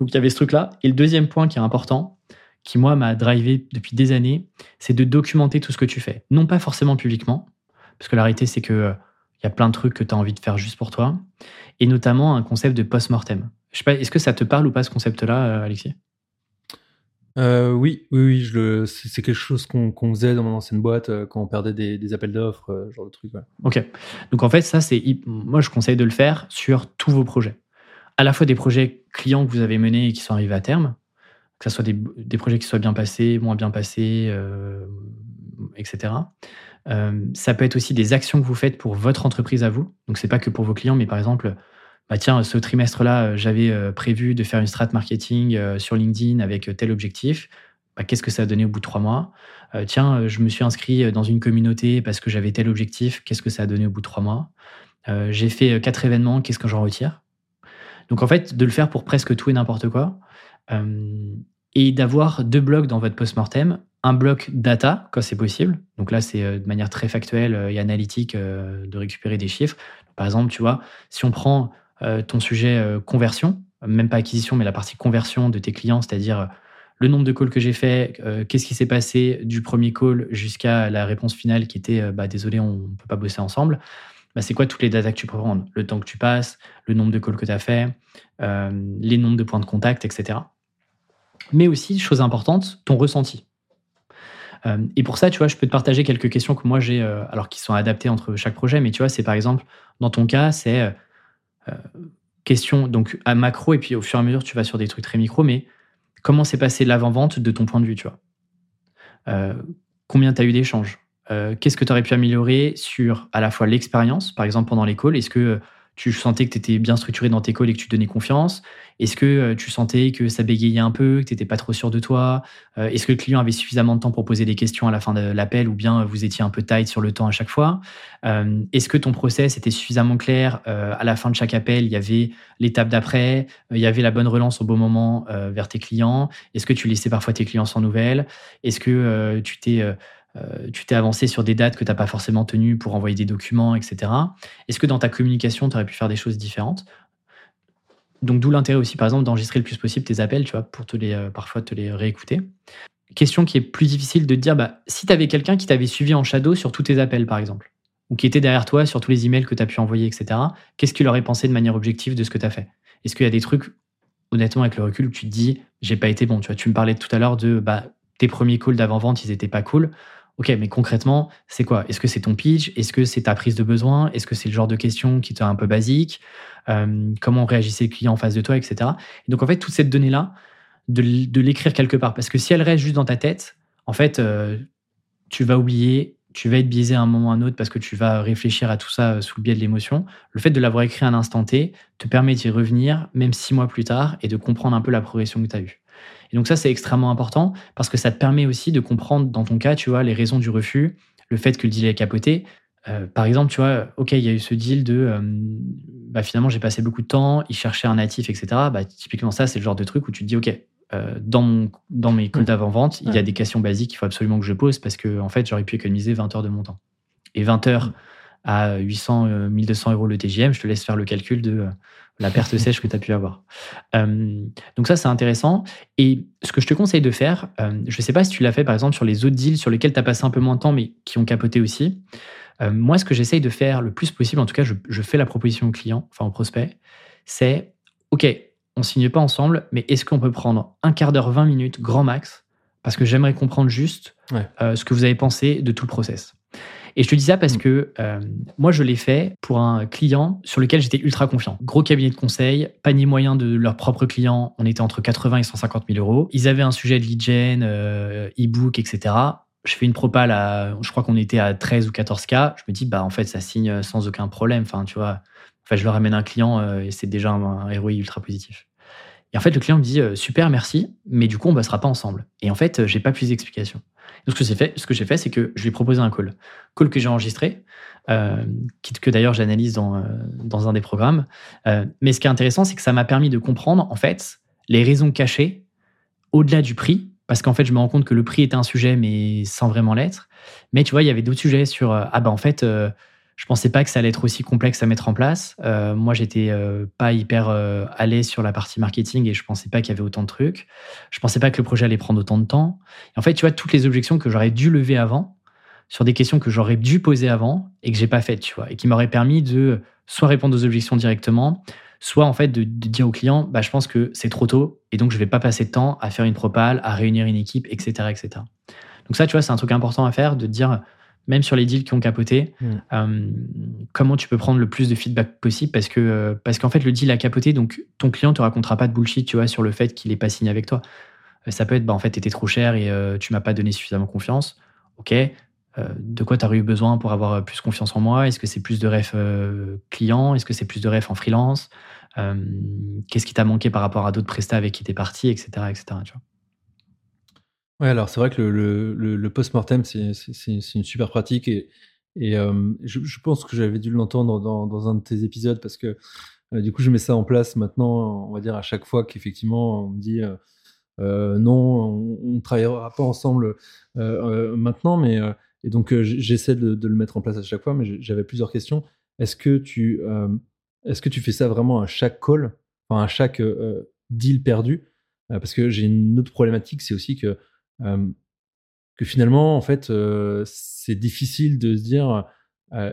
Donc il y avait ce truc-là. Et le deuxième point qui est important, qui moi m'a drivé depuis des années, c'est de documenter tout ce que tu fais. Non pas forcément publiquement, parce que la réalité c'est que euh, il y a plein de trucs que tu as envie de faire juste pour toi, et notamment un concept de post-mortem. Je sais pas, est-ce que ça te parle ou pas ce concept-là, euh, Alexis? Euh, oui, oui, c'est quelque chose qu'on faisait dans mon ancienne boîte euh, quand on perdait des, appels d'offres, euh, genre de truc. Ok. Donc en fait, ça, c'est moi, je conseille de le faire sur tous vos projets. À la fois des projets clients que vous avez menés et qui sont arrivés à terme, que ce soit des, des projets qui soient bien passés, moins bien passés, euh, etc. Ça peut être aussi des actions que vous faites pour votre entreprise à vous. Donc c'est pas que pour vos clients, mais par exemple, bah tiens, ce trimestre-là, euh, j'avais euh, prévu de faire une strat marketing euh, sur LinkedIn avec tel objectif. Bah, Qu'est-ce que ça a donné au bout de trois mois? Tiens, je me suis inscrit dans une communauté parce que j'avais tel objectif. Qu'est-ce que ça a donné au bout de trois mois? J'ai fait quatre événements. Qu'est-ce que j'en retire? Donc en fait, de le faire pour presque tout et n'importe quoi. Et d'avoir deux blocs dans votre post-mortem. Un bloc data, quand c'est possible. Donc là, c'est de manière très factuelle et analytique de récupérer des chiffres. Par exemple, tu vois, si on prend ton sujet euh, conversion, même pas acquisition, mais la partie conversion de tes clients, c'est-à-dire euh, le nombre de calls que j'ai fait, euh, qu'est-ce qui s'est passé du premier call jusqu'à la réponse finale qui était euh, bah, désolé, on ne peut pas bosser ensemble. Bah, c'est quoi toutes les datas que tu peux prendre? Le temps que tu passes, le nombre de calls que tu as fait, euh, les nombres de points de contact, etc. Mais aussi, chose importante, ton ressenti. Euh, et pour ça, tu vois, je peux te partager quelques questions que moi j'ai, euh, alors qui sont adaptées entre chaque projet, mais tu vois, c'est par exemple, dans ton cas, c'est euh, euh, question donc à macro, et puis au fur et à mesure, tu vas sur des trucs très micro, mais comment s'est passé l'avant-vente de ton point de vue, tu vois? Euh, Combien tu as eu d'échanges? Euh, qu'est-ce que tu aurais pu améliorer sur à la fois l'expérience, par exemple pendant calls? Est-ce que tu sentais que tu étais bien structuré dans tes calls et que tu donnais confiance? Est-ce que euh, tu sentais que ça bégayait un peu, que tu n'étais pas trop sûr de toi? Euh, Est-ce que le client avait suffisamment de temps pour poser des questions à la fin de l'appel ou bien vous étiez un peu tight sur le temps à chaque fois? Est-ce que ton process était suffisamment clair À la fin de chaque appel, il y avait l'étape d'après, il y avait la bonne relance au bon moment vers tes clients. Est-ce que tu laissais parfois tes clients sans nouvelles? Est-ce que tu t'es euh, tu t'es avancé sur des dates que tu n'as pas forcément tenues pour envoyer des documents, etc. Est-ce que dans ta communication, tu aurais pu faire des choses différentes? Donc, d'où l'intérêt aussi, par exemple, d'enregistrer le plus possible tes appels, tu vois, pour te les, euh, parfois te les réécouter. Question qui est plus difficile de te dire, bah, si tu avais quelqu'un qui t'avait suivi en shadow sur tous tes appels, par exemple, ou qui était derrière toi sur tous les emails que tu as pu envoyer, etc., qu'est-ce qu'il aurait pensé de manière objective de ce que tu as fait? Est-ce qu'il y a des trucs, honnêtement, avec le recul, tu te dis, j'ai pas été bon? Tu vois, tu me parlais tout à l'heure de bah, tes premiers calls d'avant-vente, ils étaient pas cool. Ok, mais concrètement, c'est quoi? Est-ce que c'est ton pitch? Est-ce que c'est ta prise de besoin? Est-ce que c'est le genre de question qui est un peu basique? Comment réagissait le client en face de toi, etc. Et donc, en fait, toute cette donnée-là, de, l'écrire quelque part. Parce que si elle reste juste dans ta tête, en fait, euh, tu vas oublier, tu vas être biaisé à un moment ou à un autre parce que tu vas réfléchir à tout ça euh, sous le biais de l'émotion. Le fait de l'avoir écrit à un instant T te permet d'y revenir, même six mois plus tard, et de comprendre un peu la progression que tu as eue. Et donc ça, c'est extrêmement important parce que ça te permet aussi de comprendre, dans ton cas, tu vois, les raisons du refus, le fait que le deal est capoté. Euh, par exemple, tu vois, ok, il y a eu ce deal de, euh, bah, finalement, j'ai passé beaucoup de temps, il cherchait un natif, etc. Bah, typiquement, ça, c'est le genre de truc où tu te dis, ok, euh, dans, dans mes calls d'avant-vente, il y a des questions basiques qu'il faut absolument que je pose parce que, en fait, j'aurais pu économiser 20 heures de mon temps. Et 20 heures à 800, 1200 euros le TGM, je te laisse faire le calcul de la perte sèche que tu as pu avoir. Euh, donc ça, c'est intéressant. Et ce que je te conseille de faire, euh, je ne sais pas si tu l'as fait par exemple sur les autres deals sur lesquels tu as passé un peu moins de temps, mais qui ont capoté aussi. Euh, moi, ce que j'essaye de faire le plus possible, en tout cas, je, fais la proposition au client, enfin au prospect, c'est, OK, on signe pas ensemble, mais est-ce qu'on peut prendre un quart d'heure, 20 minutes, grand max, parce que j'aimerais comprendre juste ce que vous avez pensé de tout le process. Et je te dis ça parce mm. que euh, moi, je l'ai fait pour un client sur lequel j'étais ultra confiant. Gros cabinet de conseil, panier moyen de leurs propres clients, on était entre 80 et 150 000 euros. Ils avaient un sujet de lead gen, euh, e-book, etc. Je fais une propale à, je crois qu'on était à 13 ou 14 k. Je me dis, bah en fait, ça signe sans aucun problème. Enfin, tu vois, enfin, je leur amène un client euh, et c'est déjà un, un ROI ultra positif. Et en fait, le client me dit super, merci, mais du coup, on ne bossera pas ensemble. Et en fait, j'ai pas plus d'explications. Donc, ce que j'ai fait, ce que j'ai fait, c'est que je lui ai proposé un call, call que j'ai enregistré, euh, que d'ailleurs j'analyse dans, euh, dans un des programmes. Euh, mais ce qui est intéressant, c'est que ça m'a permis de comprendre en fait les raisons cachées au-delà du prix, parce qu'en fait, je me rends compte que le prix était un sujet, mais sans vraiment l'être. Mais tu vois, il y avait d'autres sujets sur ah ben en fait je pensais pas que ça allait être aussi complexe à mettre en place. Euh, moi, j'étais euh, pas hyper euh, l'aise sur la partie marketing et je pensais pas qu'il y avait autant de trucs. Je pensais pas que le projet allait prendre autant de temps. Et en fait, tu vois, toutes les objections que j'aurais dû lever avant, sur des questions que j'aurais dû poser avant et que j'ai pas faites, tu vois, et qui m'auraient permis de soit répondre aux objections directement, soit en fait de, dire au client, bah, je pense que c'est trop tôt et donc je vais pas passer de temps à faire une propale, à réunir une équipe, etc., etc. Donc ça, tu vois, c'est un truc important à faire de dire même sur les deals qui ont capoté, mm. euh, comment tu peux prendre le plus de feedback possible parce que euh, parce qu'en fait le deal a capoté, donc ton client te racontera pas de bullshit, tu vois, sur le fait qu'il est pas signé avec toi. Euh, ça peut être, bah en fait, t'étais trop cher et tu m'as pas donné suffisamment confiance. Ok, de quoi tu as eu besoin pour avoir plus confiance en moi? Est-ce que c'est plus de ref client? Est-ce que c'est plus de ref en freelance? Qu'est-ce qui t'a manqué par rapport à d'autres prestats avec qui t'es parti, etc., etc. Tu vois Ouais, alors c'est vrai que le, post-mortem, c'est une super pratique et, et euh, je, pense que j'avais dû l'entendre dans, un de tes épisodes parce que euh, du coup, je mets ça en place maintenant, on va dire à chaque fois qu'effectivement on me dit euh, non, on ne travaillera pas ensemble maintenant, mais et donc j'essaie de, de, le mettre en place à chaque fois, mais j'avais plusieurs questions. Est-ce que tu est-ce que tu fais ça vraiment à chaque call, enfin à chaque deal perdu? Parce que j'ai une autre problématique, c'est aussi que que finalement, en fait, c'est difficile de se dire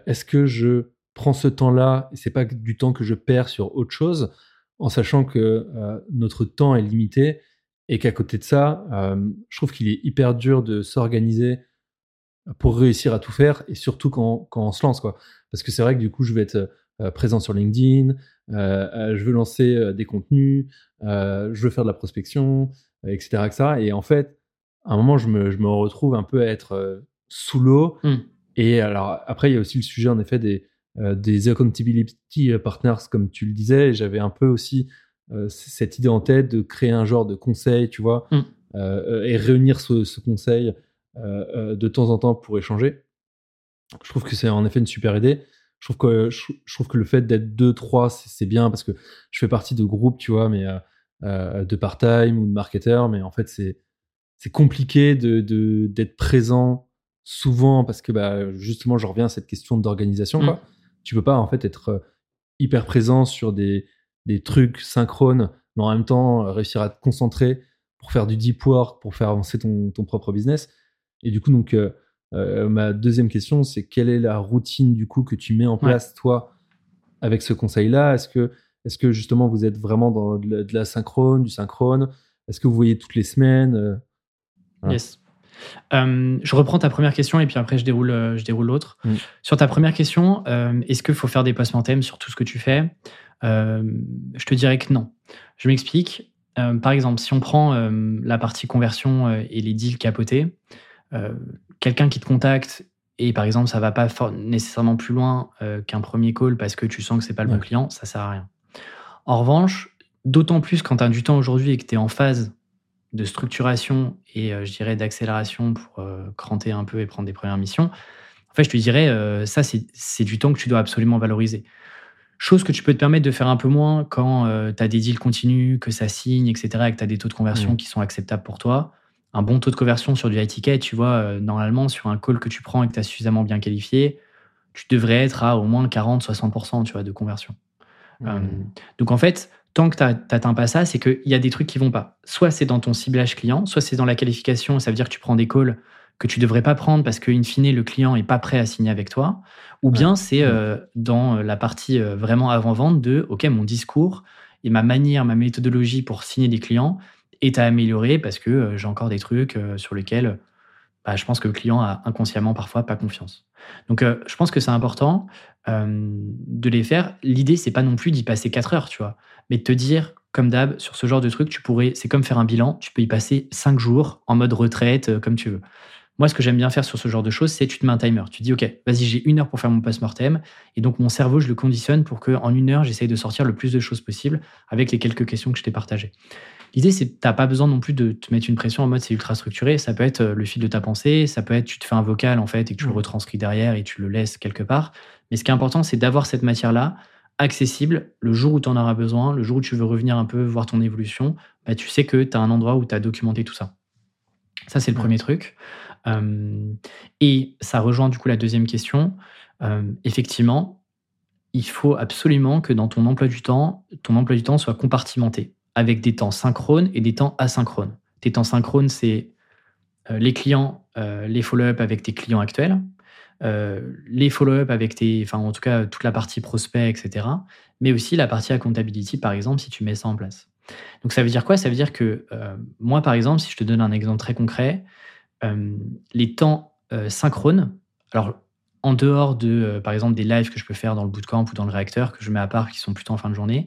est-ce que je prends ce temps-là et c'est pas du temps que je perds sur autre chose, en sachant que notre temps est limité et qu'à côté de ça, je trouve qu'il est hyper dur de s'organiser pour réussir à tout faire et surtout quand, quand on se lance quoi. Parce que c'est vrai que du coup, je vais être présent sur LinkedIn, je veux lancer des contenus, je veux faire de la prospection, etc., etc. Et en fait, à un moment, je me, je me retrouve un peu à être euh, sous l'eau. Mm. Et alors après, il y a aussi le sujet en effet des euh, des accountability partners, comme tu le disais. J'avais un peu aussi euh, cette idée en tête de créer un genre de conseil, tu vois, Mm. euh, et réunir ce, ce conseil de temps en temps pour échanger. Je trouve que c'est en effet une super idée. Je trouve que, je, je trouve que le fait d'être deux, trois, c'est bien parce que je fais partie de groupes, tu vois, mais de part-time ou de marketeurs, mais en fait, c'est c'est compliqué de de- d'être présent souvent parce que bah, justement, je reviens à cette question d'organisation. Quoi. Tu peux pas en fait être euh, hyper présent sur des, des trucs synchrones, mais en même temps euh, réussir à te concentrer pour faire du deep work, pour faire avancer ton, ton propre business. Et du coup, donc, euh, euh, ma deuxième question, c'est quelle est la routine du coup que tu mets en place toi avec ce conseil-là? Est-ce que, est-ce que justement vous êtes vraiment dans de la, de la synchrone, du synchrone? Est-ce que vous voyez toutes les semaines Voilà. Yes. Euh, je reprends ta première question et puis après je déroule, euh, je déroule l'autre. Mm. Sur ta première question, euh, est-ce qu'il faut faire des post-mortem sur tout ce que tu fais? Euh, Je te dirais que non. Je m'explique. Par exemple, si on prend la partie conversion et les deals capotés, quelqu'un qui te contacte et par exemple ça va pas nécessairement plus loin qu'un premier call parce que tu sens que c'est pas le bon client, ça sert à rien. En revanche, d'autant plus quand tu as du temps aujourd'hui et que tu es en phase de structuration et euh, je dirais d'accélération pour euh, cranter un peu et prendre des premières missions, en fait, je te dirais, euh, ça, c'est du temps que tu dois absolument valoriser. Chose que tu peux te permettre de faire un peu moins quand tu as des deals continus, que ça signe, etc., et que tu as des taux de conversion Mm. qui sont acceptables pour toi. Un bon taux de conversion sur du high ticket, tu vois, normalement, sur un call que tu prends et que tu as suffisamment bien qualifié, tu devrais être à au moins 40-60% tu vois, de conversion. Euh, donc en fait, tant que tu n'atteins pas ça, c'est qu'il y a des trucs qui vont pas. Soit c'est dans ton ciblage client, soit c'est dans la qualification, ça veut dire que tu prends des calls que tu devrais pas prendre parce que in fine le client est pas prêt à signer avec toi, ou bien c'est euh, dans la partie euh, vraiment avant-vente de OK, mon discours et ma manière, ma méthodologie pour signer des clients est à améliorer parce que euh, j'ai encore des trucs euh, sur lesquels bah, je pense que le client a inconsciemment parfois pas confiance. Donc euh, je pense que c'est important euh, de les faire. L'idée, c'est pas non plus d'y passer 4 heures, tu vois, mais de te dire, comme d'hab, sur ce genre de truc, tu pourrais, c'est comme faire un bilan, tu peux y passer 5 jours en mode retraite, euh, comme tu veux. Moi, ce que j'aime bien faire sur ce genre de choses, c'est tu te mets un timer. Tu dis, OK, vas-y, j'ai une heure pour faire mon post-mortem. Et donc, mon cerveau, je le conditionne pour qu'en une heure, j'essaye de sortir le plus de choses possible avec les quelques questions que je t'ai partagées. L'idée, c'est que tu n'as pas besoin non plus de te mettre une pression en mode c'est ultra structuré. Ça peut être euh, le fil de ta pensée, ça peut être tu te fais un vocal en fait et que tu le Mhm. retranscris derrière et tu le laisses quelque part. Mais ce qui est important, c'est d'avoir cette matière-là accessible le jour où tu en auras besoin, le jour où tu veux revenir un peu voir ton évolution. Bah, tu sais que tu as un endroit où tu as documenté tout ça. Ça, c'est le Ouais. premier truc. Euh, et ça rejoint du coup la deuxième question. Euh, effectivement, il faut absolument que dans ton emploi du temps, ton emploi du temps soit compartimenté avec des temps synchrones et des temps asynchrones. Tes temps synchrones, c'est euh, les clients, euh, les follow-up avec tes clients actuels, euh, les follow-up avec tes, enfin en tout cas toute la partie prospect, etc. Mais aussi la partie accountability, par exemple, si tu mets ça en place. Donc ça veut dire quoi? Ça veut dire que moi, par exemple, si je te donne un exemple très concret, les temps synchrones, alors en dehors de, par exemple, des lives que je peux faire dans le bootcamp ou dans le réacteur, que je mets à part, qui sont plutôt en fin de journée,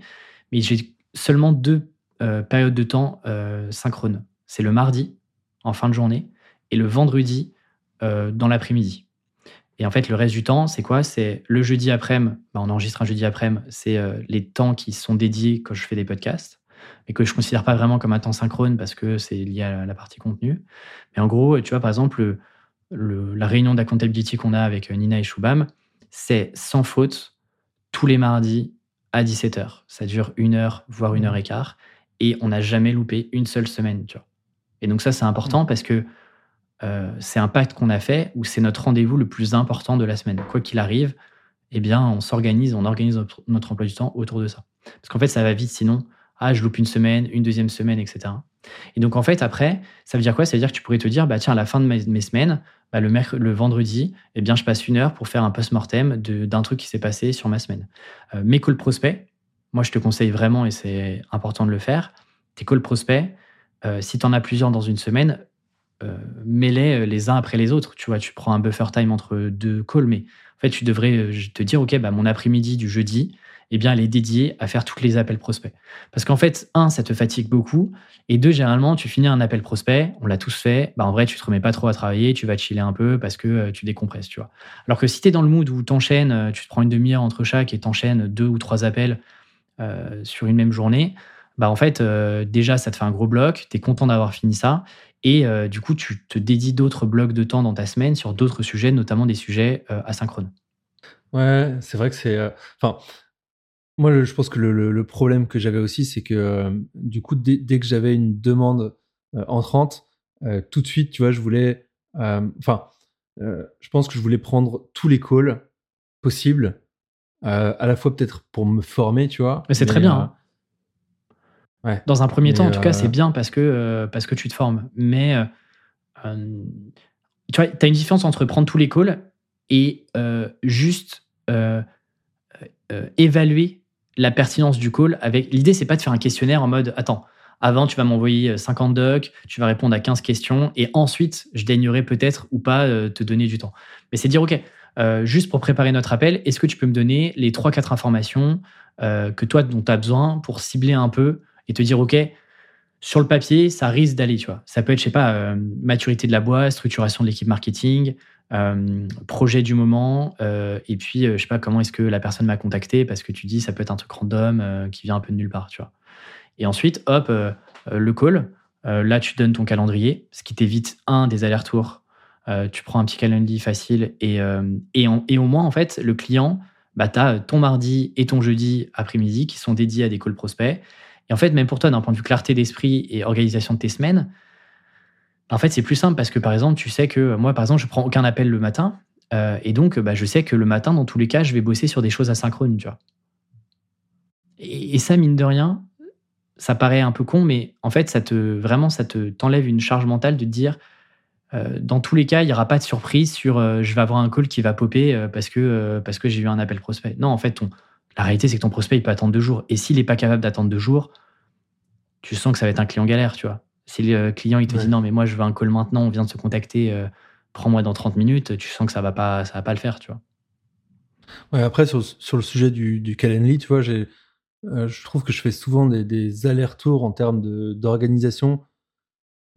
mais j'ai seulement deux euh, périodes de temps euh, synchrones. C'est le mardi, en fin de journée, et le vendredi, euh, dans l'après-midi. Et en fait, le reste du temps, c'est quoi? C'est le jeudi après-midi, bah, on enregistre un jeudi après-midi, c'est les temps qui sont dédiés quand je fais des podcasts, mais que je ne considère pas vraiment comme un temps synchrone parce que c'est lié à la partie contenu. Mais en gros, tu vois, par exemple, le- le- la réunion d'accountability qu'on a avec Nina et Shubham, c'est sans faute tous les mardis à 17h. Ça dure une heure, voire une heure et quart. Et on n'a jamais loupé une seule semaine, tu vois. Et donc ça, c'est important parce que euh, c'est un pacte qu'on a fait où c'est notre rendez-vous le plus important de la semaine. Quoi qu'il arrive, eh bien, on s'organise, on organise notre, notre emploi du temps autour de ça. Parce qu'en fait, ça va vite sinon. Ah, je loupe une semaine, une deuxième semaine, etc. Et donc, en fait, après, ça veut dire quoi? Ça veut dire que tu pourrais te dire, bah tiens, à la fin de mes, mes semaines, bah, le, le vendredi, eh bien, je passe une heure pour faire un post-mortem d'un truc qui s'est passé sur ma semaine. Euh, mes calls prospects, moi, je te conseille vraiment, et c'est important de le faire, tes calls prospects, euh, si tu en as plusieurs dans une semaine, euh, mets-les euh, les uns après les autres. Tu vois, tu prends un buffer time entre deux calls, mais en fait, tu devrais te dire, OK, bah, mon après-midi du jeudi, eh bien, elle est dédiée à faire tous les appels prospects. Parce qu'en fait, un, ça te fatigue beaucoup, et deux, généralement, tu finis un appel prospect, on l'a tous fait, bah, en vrai, tu te remets pas trop à travailler, tu vas chiller un peu parce que tu décompresses, tu vois. Alors que si tu es dans le mood où t'enchaînes, tu te prends une demi-heure entre chaque et t'enchaînes deux ou trois appels euh, sur une même journée, bah en fait, euh, déjà, ça te fait un gros bloc, tu es content d'avoir fini ça, et euh, du coup, tu te dédies d'autres blocs de temps dans ta semaine sur d'autres sujets, notamment des sujets asynchrones. Ouais, c'est vrai que c'est. Enfin, moi, je pense que le, problème que j'avais aussi, c'est que du coup, dès, dès que j'avais une demande entrante, tout de suite, tu vois, je voulais. Enfin, je pense que je voulais prendre tous les calls possibles, euh, à la fois peut-être pour me former, tu vois. Mais c'est très bien, euh, hein. ouais. Dans un premier Mais, temps, en tout cas, euh, c'est bien parce que, parce que tu te formes. Mais tu vois, tu as une différence entre prendre tous les calls et juste évaluer la pertinence du call. Avec L'idée, c'est pas de faire un questionnaire en mode Attends, avant, tu vas m'envoyer 50 docs, tu vas répondre à 15 questions et ensuite, je daignerai peut-être ou pas te donner du temps. Mais c'est dire Ok, euh, juste pour préparer notre appel, est-ce que tu peux me donner les 3-4 informations euh, que toi, dont tu as besoin pour cibler un peu et te dire, OK, sur le papier, ça risque d'aller, tu vois. Ça peut être, je sais pas, euh, maturité de la boîte, structuration de l'équipe marketing, projet du moment, et puis, je sais pas, comment est-ce que la personne m'a contacté, parce que tu dis, ça peut être un truc random qui vient un peu de nulle part, tu vois. Et ensuite, hop, le call. Là, tu donnes ton calendrier, ce qui t'évite, un, des allers-retours. Euh, tu prends un petit calendrier facile, et, euh, et, en- au moins, en fait, le client, bah, tu as ton mardi et ton jeudi après-midi qui sont dédiés à des calls prospects. Et en fait, même pour toi, d'un point de vue clarté d'esprit et organisation de tes semaines, en fait, c'est plus simple parce que, par exemple, tu sais que moi, par exemple, je prends aucun appel le matin. euh, et donc, bah, je sais que le matin, dans tous les cas, je vais bosser sur des choses asynchrones, tu vois. Et, ça, mine de rien, ça paraît un peu con, mais en fait, ça te vraiment, ça te t'enlève une charge mentale de te dire, euh, dans tous les cas, il n'y aura pas de surprise sur euh, je vais avoir un call qui va popper euh, parce que, euh, parce que j'ai eu un appel prospect. Non, en fait, ton, la réalité, c'est que ton prospect, il peut attendre deux jours. Et s'il n'est pas capable d'attendre deux jours, tu sens que ça va être un client galère, tu vois. Si le client, il te Ouais. dit non, mais moi, je veux un call maintenant, on vient de se contacter, euh, prends-moi dans 30 minutes, tu sens que ça va pas, ça va pas le faire, tu vois. Ouais, après, sur, sur le sujet du, du Calendly, tu vois, j'ai, euh, je trouve que je fais souvent des, des allers-retours en termes d'organisation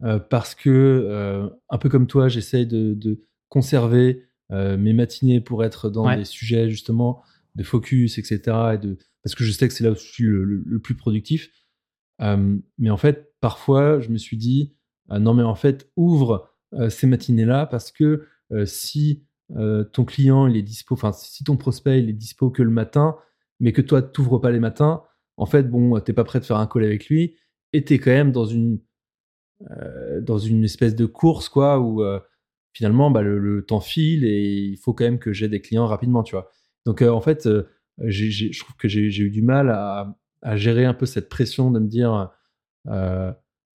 euh, parce que, euh, un peu comme toi, j'essaye de, de conserver euh, mes matinées pour être dans Ouais. des sujets justement de focus, etc. Et de, parce que je sais que c'est là où je suis le, le- le plus productif. Mais en fait, parfois, je me suis dit, ah non, mais en fait, ouvre ces matinées-là parce que si euh, ton client il est dispo, enfin si ton prospect il est dispo que le matin, mais que toi t'ouvres pas les matins, en fait bon t'es pas prêt de faire un call avec lui et t'es quand même dans une euh, dans une espèce de course quoi où euh, finalement bah, le, temps file et il faut quand même que j'ai des clients rapidement tu vois. Donc euh, en fait je trouve que j'ai eu du mal à, gérer un peu cette pression de me dire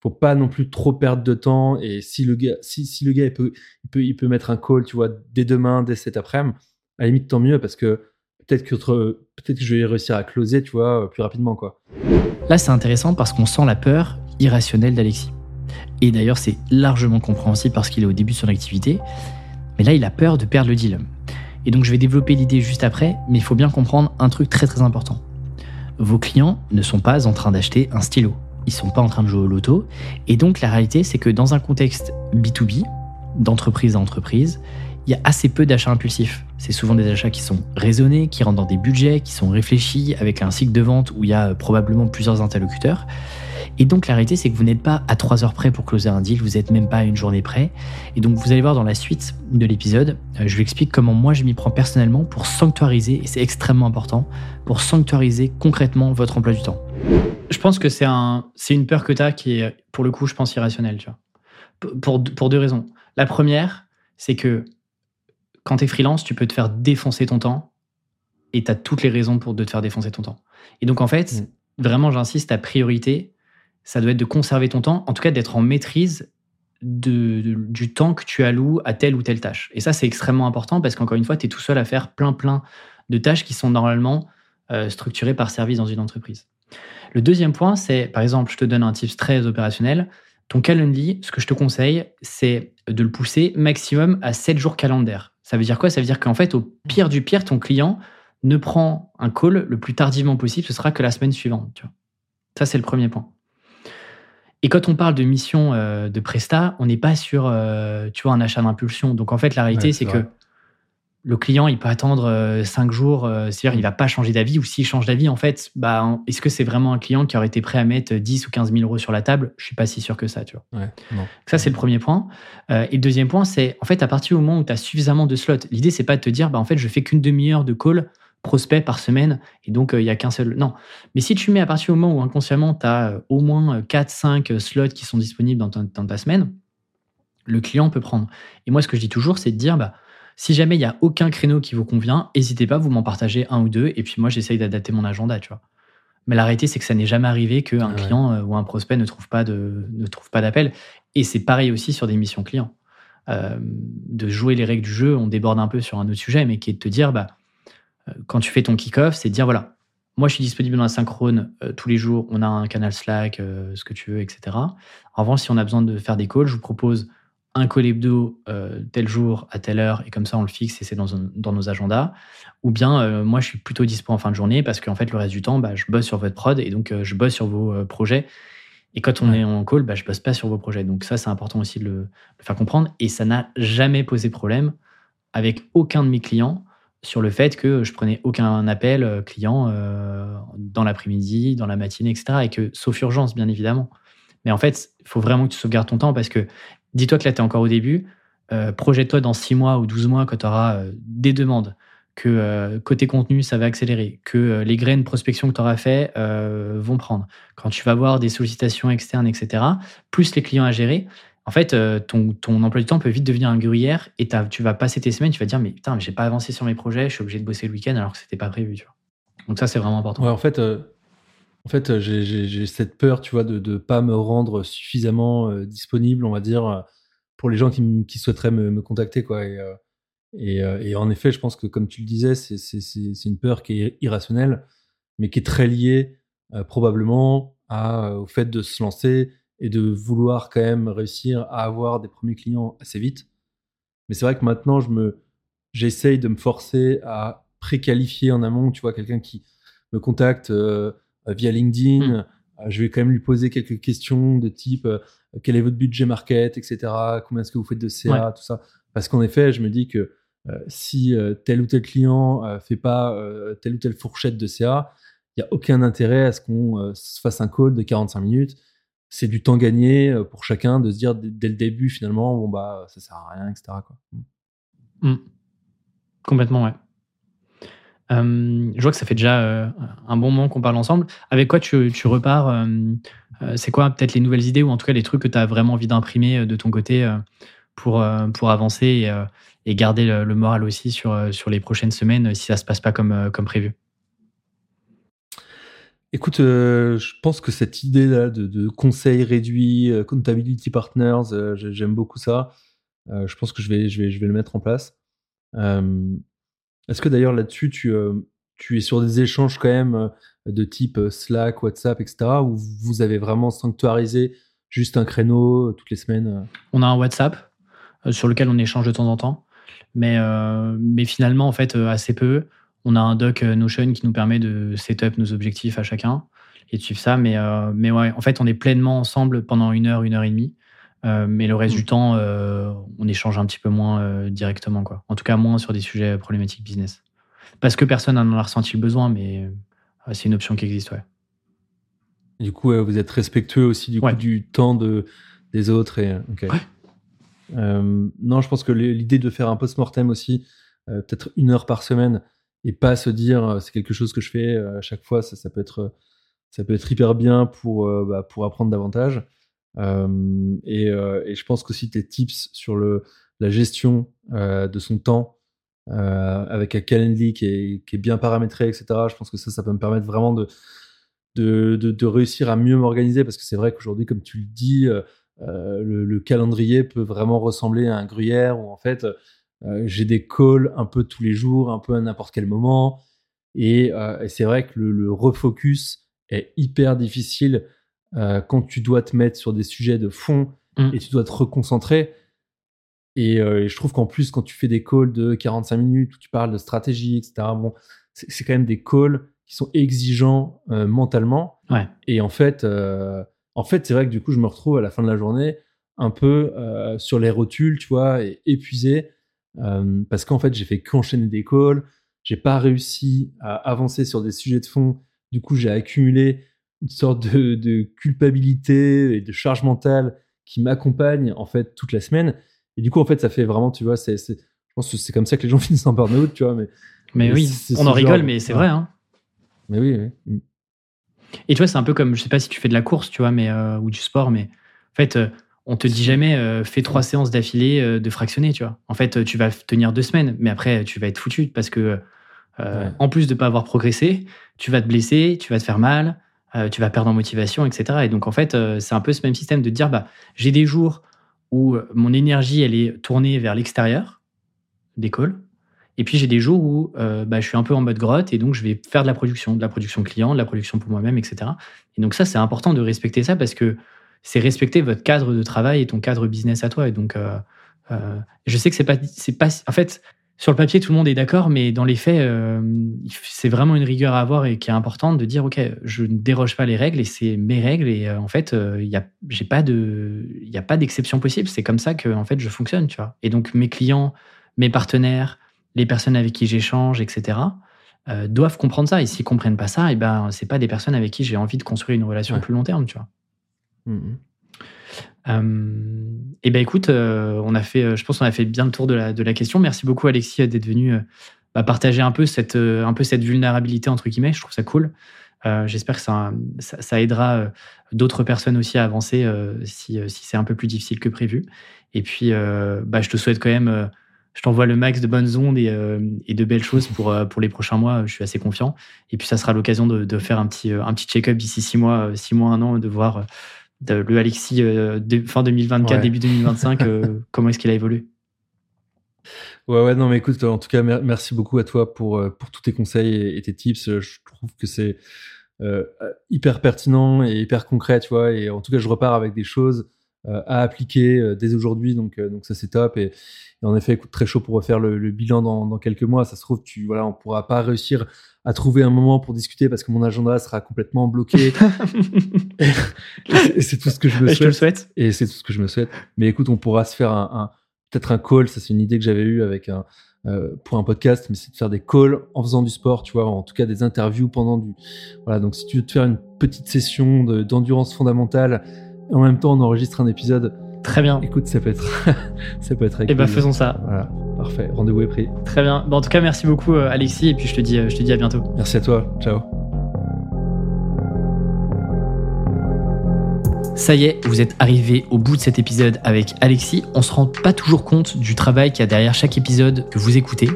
faut pas non plus trop perdre de temps et si le gars si, le gars peut, il peut peut mettre un call tu vois dès demain dès cet après-midi à la limite tant mieux parce que peut-être que peut-être que je vais réussir à closer tu vois plus rapidement quoi Là, c'est intéressant parce qu'on sent la peur irrationnelle d'Alexis. Et d'ailleurs, c'est largement compréhensible parce qu'il est au début de son activité. Mais là, il a peur de perdre le deal. Et donc, je vais développer l'idée juste après, mais il faut bien comprendre un truc très très important. Vos clients ne sont pas en train d'acheter un stylo. Ils sont pas en train de jouer au loto. Et donc, la réalité, c'est que dans un contexte B2B, d'entreprise à entreprise, il y a assez peu d'achats impulsifs. C'est souvent des achats qui sont raisonnés, qui rentrent dans des budgets, qui sont réfléchis, avec un cycle de vente où il y a probablement plusieurs interlocuteurs. Et donc la réalité, c'est que vous n'êtes pas à 3 heures près pour closer un deal, vous n'êtes même pas à une journée près. Et donc vous allez voir dans la suite de l'épisode, euh, je vous explique comment moi je m'y prends personnellement pour sanctuariser, et c'est extrêmement important, pour sanctuariser concrètement votre emploi du temps. Je pense que c'est un, c'est une peur que tu as qui est, pour le coup, je pense, irrationnelle. Tu vois. Pour, pour deux raisons. La première, c'est que quand tu es freelance, tu peux te faire défoncer ton temps et tu as toutes les raisons pour de te faire défoncer ton temps. Et donc, en fait, vraiment, j'insiste, ta priorité, ça doit être de conserver ton temps, en tout cas d'être en maîtrise du temps que tu alloues à telle ou telle tâche. Et ça, c'est extrêmement important parce qu'encore une fois, tu es tout seul à faire plein, plein de tâches qui sont normalement euh, structurées par service dans une entreprise. Le deuxième point, c'est, par exemple, je te donne un tips très opérationnel. Ton calendrier, ce que je te conseille, c'est de le pousser maximum à 7 jours calendaires. Ça veut dire quoi? Ça veut dire qu'en fait, au pire du pire, ton client ne prends un call le plus tardivement possible, ce sera que la semaine suivante. Ça, c'est le premier point. Et quand on parle de mission euh, de Presta, on n'est pas sur euh, tu vois, un achat d'impulsion. Donc en fait, la réalité, Ouais, c'est que le client, il peut attendre 5 jours, euh, c'est-à-dire il va pas changer d'avis, ou s'il change d'avis, en fait, bah, est-ce que c'est vraiment un client qui aurait été prêt à mettre 10 ou 15 000 euros sur la table? Je suis pas si sûr que ça, tu vois. Ouais, non. Ça, c'est le premier point. Euh, et le deuxième point, c'est en fait, à partir du moment où tu as suffisamment de slots, l'idée, c'est pas de te dire, bah, en fait, je fais qu'une demi-heure de call prospect par semaine et donc euh, il y a qu'un seul. Non. Mais si tu mets à partir du moment où inconsciemment, tu as au moins 4-5 slots qui sont disponibles dans ta, dans ta semaine, le client peut prendre. Et moi, ce que je dis toujours, c'est de dire, bah, si jamais il n'y a aucun créneau qui vous convient, n'hésitez pas, vous m'en partagez un ou deux, et puis moi, j'essaye d'adapter mon agenda, tu vois. Mais la réalité, c'est que ça n'est jamais arrivé qu'un Ouais. client euh, ou un prospect ne trouve pas de, ne trouve pas d'appel. Et c'est pareil aussi sur des missions clients. Euh, de jouer les règles du jeu, on déborde un peu sur un autre sujet, mais qui est de te dire, bah, euh, quand tu fais ton kick-off, c'est de dire, voilà, moi je suis disponible dans la synchrone euh, tous les jours, on a un canal Slack, euh, ce que tu veux, etc. En revanche, si on a besoin de faire des calls, je vous propose un call hebdo euh, tel jour à telle heure, et comme ça on le fixe et c'est dans, nos agendas. Ou bien, euh, moi je suis plutôt dispo en fin de journée parce qu'en fait le reste du temps, bah, je bosse sur votre prod et donc euh, je bosse sur vos euh, projets. Et quand on Ouais. est en call, bah, je bosse pas sur vos projets. Donc ça, c'est important aussi de le, le faire comprendre. Et ça n'a jamais posé problème avec aucun de mes clients sur le fait que je prenais aucun appel euh, client euh, dans l'après-midi, dans la matinée, etc. Et que, sauf urgence, bien évidemment. Mais en fait, il faut vraiment que tu sauvegardes ton temps parce que dis-toi que là, tu es encore au début. Euh, Projette-toi dans 6 mois ou 12 mois quand tu auras des demandes, que euh, côté contenu, ça va accélérer, que euh, les graines prospection que tu auras fait euh, vont prendre. Quand tu vas avoir des sollicitations externes, etc., plus les clients à gérer, en fait, euh, ton, ton emploi du temps peut vite devenir un gruyère et tu vas passer tes semaines, tu vas dire, mais putain, mais j'ai pas avancé sur mes projets, je suis obligé de bosser le week-end alors que c'était pas prévu. Donc ça, c'est vraiment important. Ouais, en fait, euh, en fait, euh, j'ai- cette peur, tu vois, de ne pas me rendre suffisamment disponible, on va dire, pour les gens qui, qui souhaiteraient me, me contacter, quoi. Et, et, en effet, je pense que, comme tu le disais, c'est- une peur qui est irrationnelle, mais qui est très liée probablement au fait de se lancer et de vouloir quand même réussir à avoir des premiers clients assez vite. Mais c'est vrai que maintenant, je me, j'essaye de me forcer à préqualifier en amont, tu vois, quelqu'un qui me contacte euh, via LinkedIn. Mm. Euh, je vais quand même lui poser quelques questions de type euh, quel est votre budget market, etc. Combien est-ce que vous faites de CA, tout ça. Parce qu'en effet, je me dis que si tel ou tel client euh, fait pas telle ou telle fourchette de CA, il n'y a aucun intérêt à ce qu'on se fasse un call de 45 minutes. C'est du temps gagné euh, pour chacun de se dire dès, le début finalement bon bah ça sert à rien etc quoi. Mm. Complètement, ouais. Je vois que ça fait déjà euh, un bon moment qu'on parle ensemble. Avec quoi tu, repars euh, C'est quoi peut-être les nouvelles idées ou en tout cas les trucs que tu as vraiment envie d'imprimer de ton côté pour, avancer et, garder le, moral aussi sur, les prochaines semaines si ça se passe pas comme prévu? Écoute, euh, je pense que cette idée là de, de conseil réduit, euh, partners, euh, j'ai- j'aime beaucoup ça. Euh, je pense que je vais, le mettre en place. Est-ce que d'ailleurs là-dessus, tu, es sur des échanges quand même de type Slack, WhatsApp, etc., où vous avez vraiment sanctuarisé juste un créneau toutes les semaines On a un WhatsApp sur lequel on échange de temps en temps, mais, finalement, en fait, assez peu. On a un doc euh, Notion qui nous permet de setup nos objectifs à chacun et de suivre ça. Mais, euh, mais ouais, en fait, on est pleinement ensemble pendant une heure, une heure et demie. Euh, mais le reste du temps, euh, on échange un petit peu moins directement. Quoi. En tout cas, moins sur des sujets problématiques business. Parce que personne n'en a ressenti le besoin, mais c'est une option qui existe. Ouais. Du coup, vous êtes respectueux aussi du, coup, Ouais. du temps de, des autres. Et, ok. Ouais. Non, je pense que l'idée de faire un post-mortem aussi, peut-être une heure par semaine, et pas se dire euh, c'est quelque chose que je fais euh, à chaque fois, ça, ça, peut, être, ça peut être hyper bien pour, euh, bah, pour apprendre davantage. Euh, et, euh, et je pense qu'aussi tes tips sur le, la gestion euh, de son temps euh, avec un calendrier qui est, qui est bien paramétré, etc. Je pense que ça, ça peut me permettre vraiment de, de, de, réussir à mieux m'organiser parce que c'est vrai qu'aujourd'hui, comme tu le dis, euh, euh, le, le calendrier peut vraiment ressembler à un gruyère où en fait euh, j'ai des calls un peu tous les jours, un peu à n'importe quel moment. Et, euh, et c'est vrai que le, le refocus est hyper difficile euh, quand tu dois te mettre sur des sujets de fond Mm. et tu dois te reconcentrer. Et, et je trouve qu'en plus, quand tu fais des calls de 45 minutes où tu parles de stratégie, etc., bon, c'est quand même des calls qui sont exigeants mentalement. Ouais. Et en fait, en fait, c'est vrai que du coup, je me retrouve à la fin de la journée un peu sur les rotules, tu vois, et épuisé euh, parce qu'en fait, j'ai fait qu'enchaîner des calls. J'ai pas réussi à avancer sur des sujets de fond. Du coup, j'ai accumulé une sorte de, de culpabilité et de charge mentale qui m'accompagne en fait toute la semaine. Et du coup, en fait, ça fait vraiment, tu vois, c'est, je pense que c'est comme ça que les gens finissent en burn-out, tu vois. Mais, Mais Mais oui, c'est on en rigole, mais c'est ouais. vrai. Hein. mais oui, oui. Et tu vois, c'est un peu comme, je sais pas si tu fais de la course, tu vois, mais, euh, ou du sport, mais en fait, euh, on te dit jamais, euh, fais trois séances d'affilée euh, de fractionner, tu vois. En fait, euh, tu vas tenir deux semaines, mais après, tu vas être foutu parce que, euh, Ouais. en plus de pas avoir progressé, tu vas te blesser, tu vas te faire mal, tu vas perdre en motivation, etc. Et donc, en fait, c'est un peu ce même système de dire, bah, j'ai des jours où mon énergie, elle est tournée vers l'extérieur calls. Et puis j'ai des jours où bah, je suis un peu en mode grotte et donc je vais faire de la production, de la production client, de la production pour moi-même, etc. Et donc ça, c'est important de respecter ça parce que c'est respecter votre cadre de travail et ton cadre business à toi. Et donc, euh, euh, je sais que c'est pas, c'est pas, en fait, sur le papier, tout le monde est d'accord, mais dans les faits, euh, c'est vraiment une rigueur à avoir et qui est importante de dire, ok, je ne déroge pas les règles et c'est mes règles et en fait, il y a, j'ai pas de, il y a pas d'exception possible. C'est comme ça que en fait je fonctionne, tu vois. Et donc mes clients, mes partenaires, les personnes avec qui j'échange, etc. doivent comprendre ça. Et s'ils comprennent pas ça, et ben c'est pas des personnes avec qui j'ai envie de construire une relation Ouais. plus long terme, tu vois. Mm, mm. Euh, et ben écoute, euh, on a fait, euh, je pense qu'on a fait bien le tour de la, question. Merci beaucoup Alexis euh, d'être venu bah, partager un peu cette, un peu cette vulnérabilité entre guillemets. Je trouve ça cool. J'espère que ça, ça, aidera d'autres personnes aussi à avancer si, si c'est un peu plus difficile que prévu. Et puis, bah, je te souhaite quand même, je t'envoie le max de bonnes ondes et, de belles choses pour, pour les prochains mois. Je suis assez confiant. Et puis, ça sera l'occasion de, de faire un petit, un petit check-up d'ici six mois, six mois, un an, de voir de- le Alexis euh, de- fin 2024, Ouais. début 2025, euh, comment est-ce qu'il a évolué? Ouais, ouais, non, mais écoute, en tout cas, mer- merci beaucoup à toi pour, euh, pour tous tes conseils et, et tes tips. Je trouve que c'est euh, hyper pertinent et hyper concret, tu vois. Et en tout cas, je repars avec des choses à appliquer euh, dès aujourd'hui, donc, euh, donc ça c'est top. Et, et en effet, écoute, très chaud pour refaire le, le bilan dans, dans quelques mois. Ça se trouve, tu, voilà, on pourra pas réussir à trouver un moment pour discuter parce que mon agenda sera complètement bloqué. et c'est tout ce que je me je te le souhaite. souhaite. Et c'est tout ce que je me souhaite. Mais écoute, on pourra se faire un, un- peut-être un call. Ça, c'est une idée que j'avais eue avec un, euh, pour un podcast, mais c'est de faire des calls en faisant du sport, tu vois, en tout cas des interviews pendant du. Voilà, donc si tu veux te faire une petite session de- d'endurance fondamentale, et en même temps on enregistre un épisode, Très bien. écoute, ça peut être, ça peut être. Et ben faisons ça. Voilà, parfait. Rendez-vous est pris. Très bien. Bon, en tout cas, merci beaucoup euh, Alexis et puis je te dis, euh, je te dis à bientôt. Merci à toi. Ciao. Ça y est, vous êtes arrivé au bout de cet épisode avec Alexis. On se rend pas toujours compte du travail qu'il y a derrière chaque épisode que vous écoutez.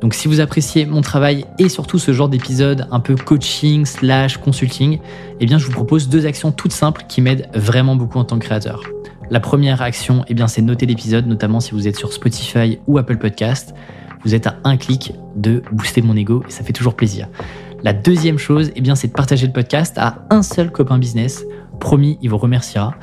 Donc si vous appréciez mon travail et surtout ce genre d'épisode un peu coaching slash consulting, eh bien je vous propose deux actions toutes simples qui m'aident vraiment beaucoup en tant que créateur. La première action, eh bien c'est noter l'épisode, notamment si vous êtes sur Spotify ou Apple Podcast. Vous êtes à un clic de booster mon ego et ça fait toujours plaisir. La deuxième chose, eh bien c'est de partager le podcast à un seul copain business Promis, il vous remerciera.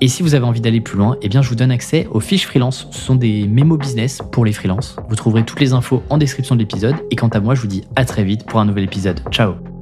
Et si vous avez envie d'aller plus loin, eh bien, je vous donne accès aux fiches freelance. Ce sont des mémos business pour les freelances. Vous trouverez toutes les infos en description de l'épisode. Et quant à moi, je vous dis à très vite pour un nouvel épisode. Ciao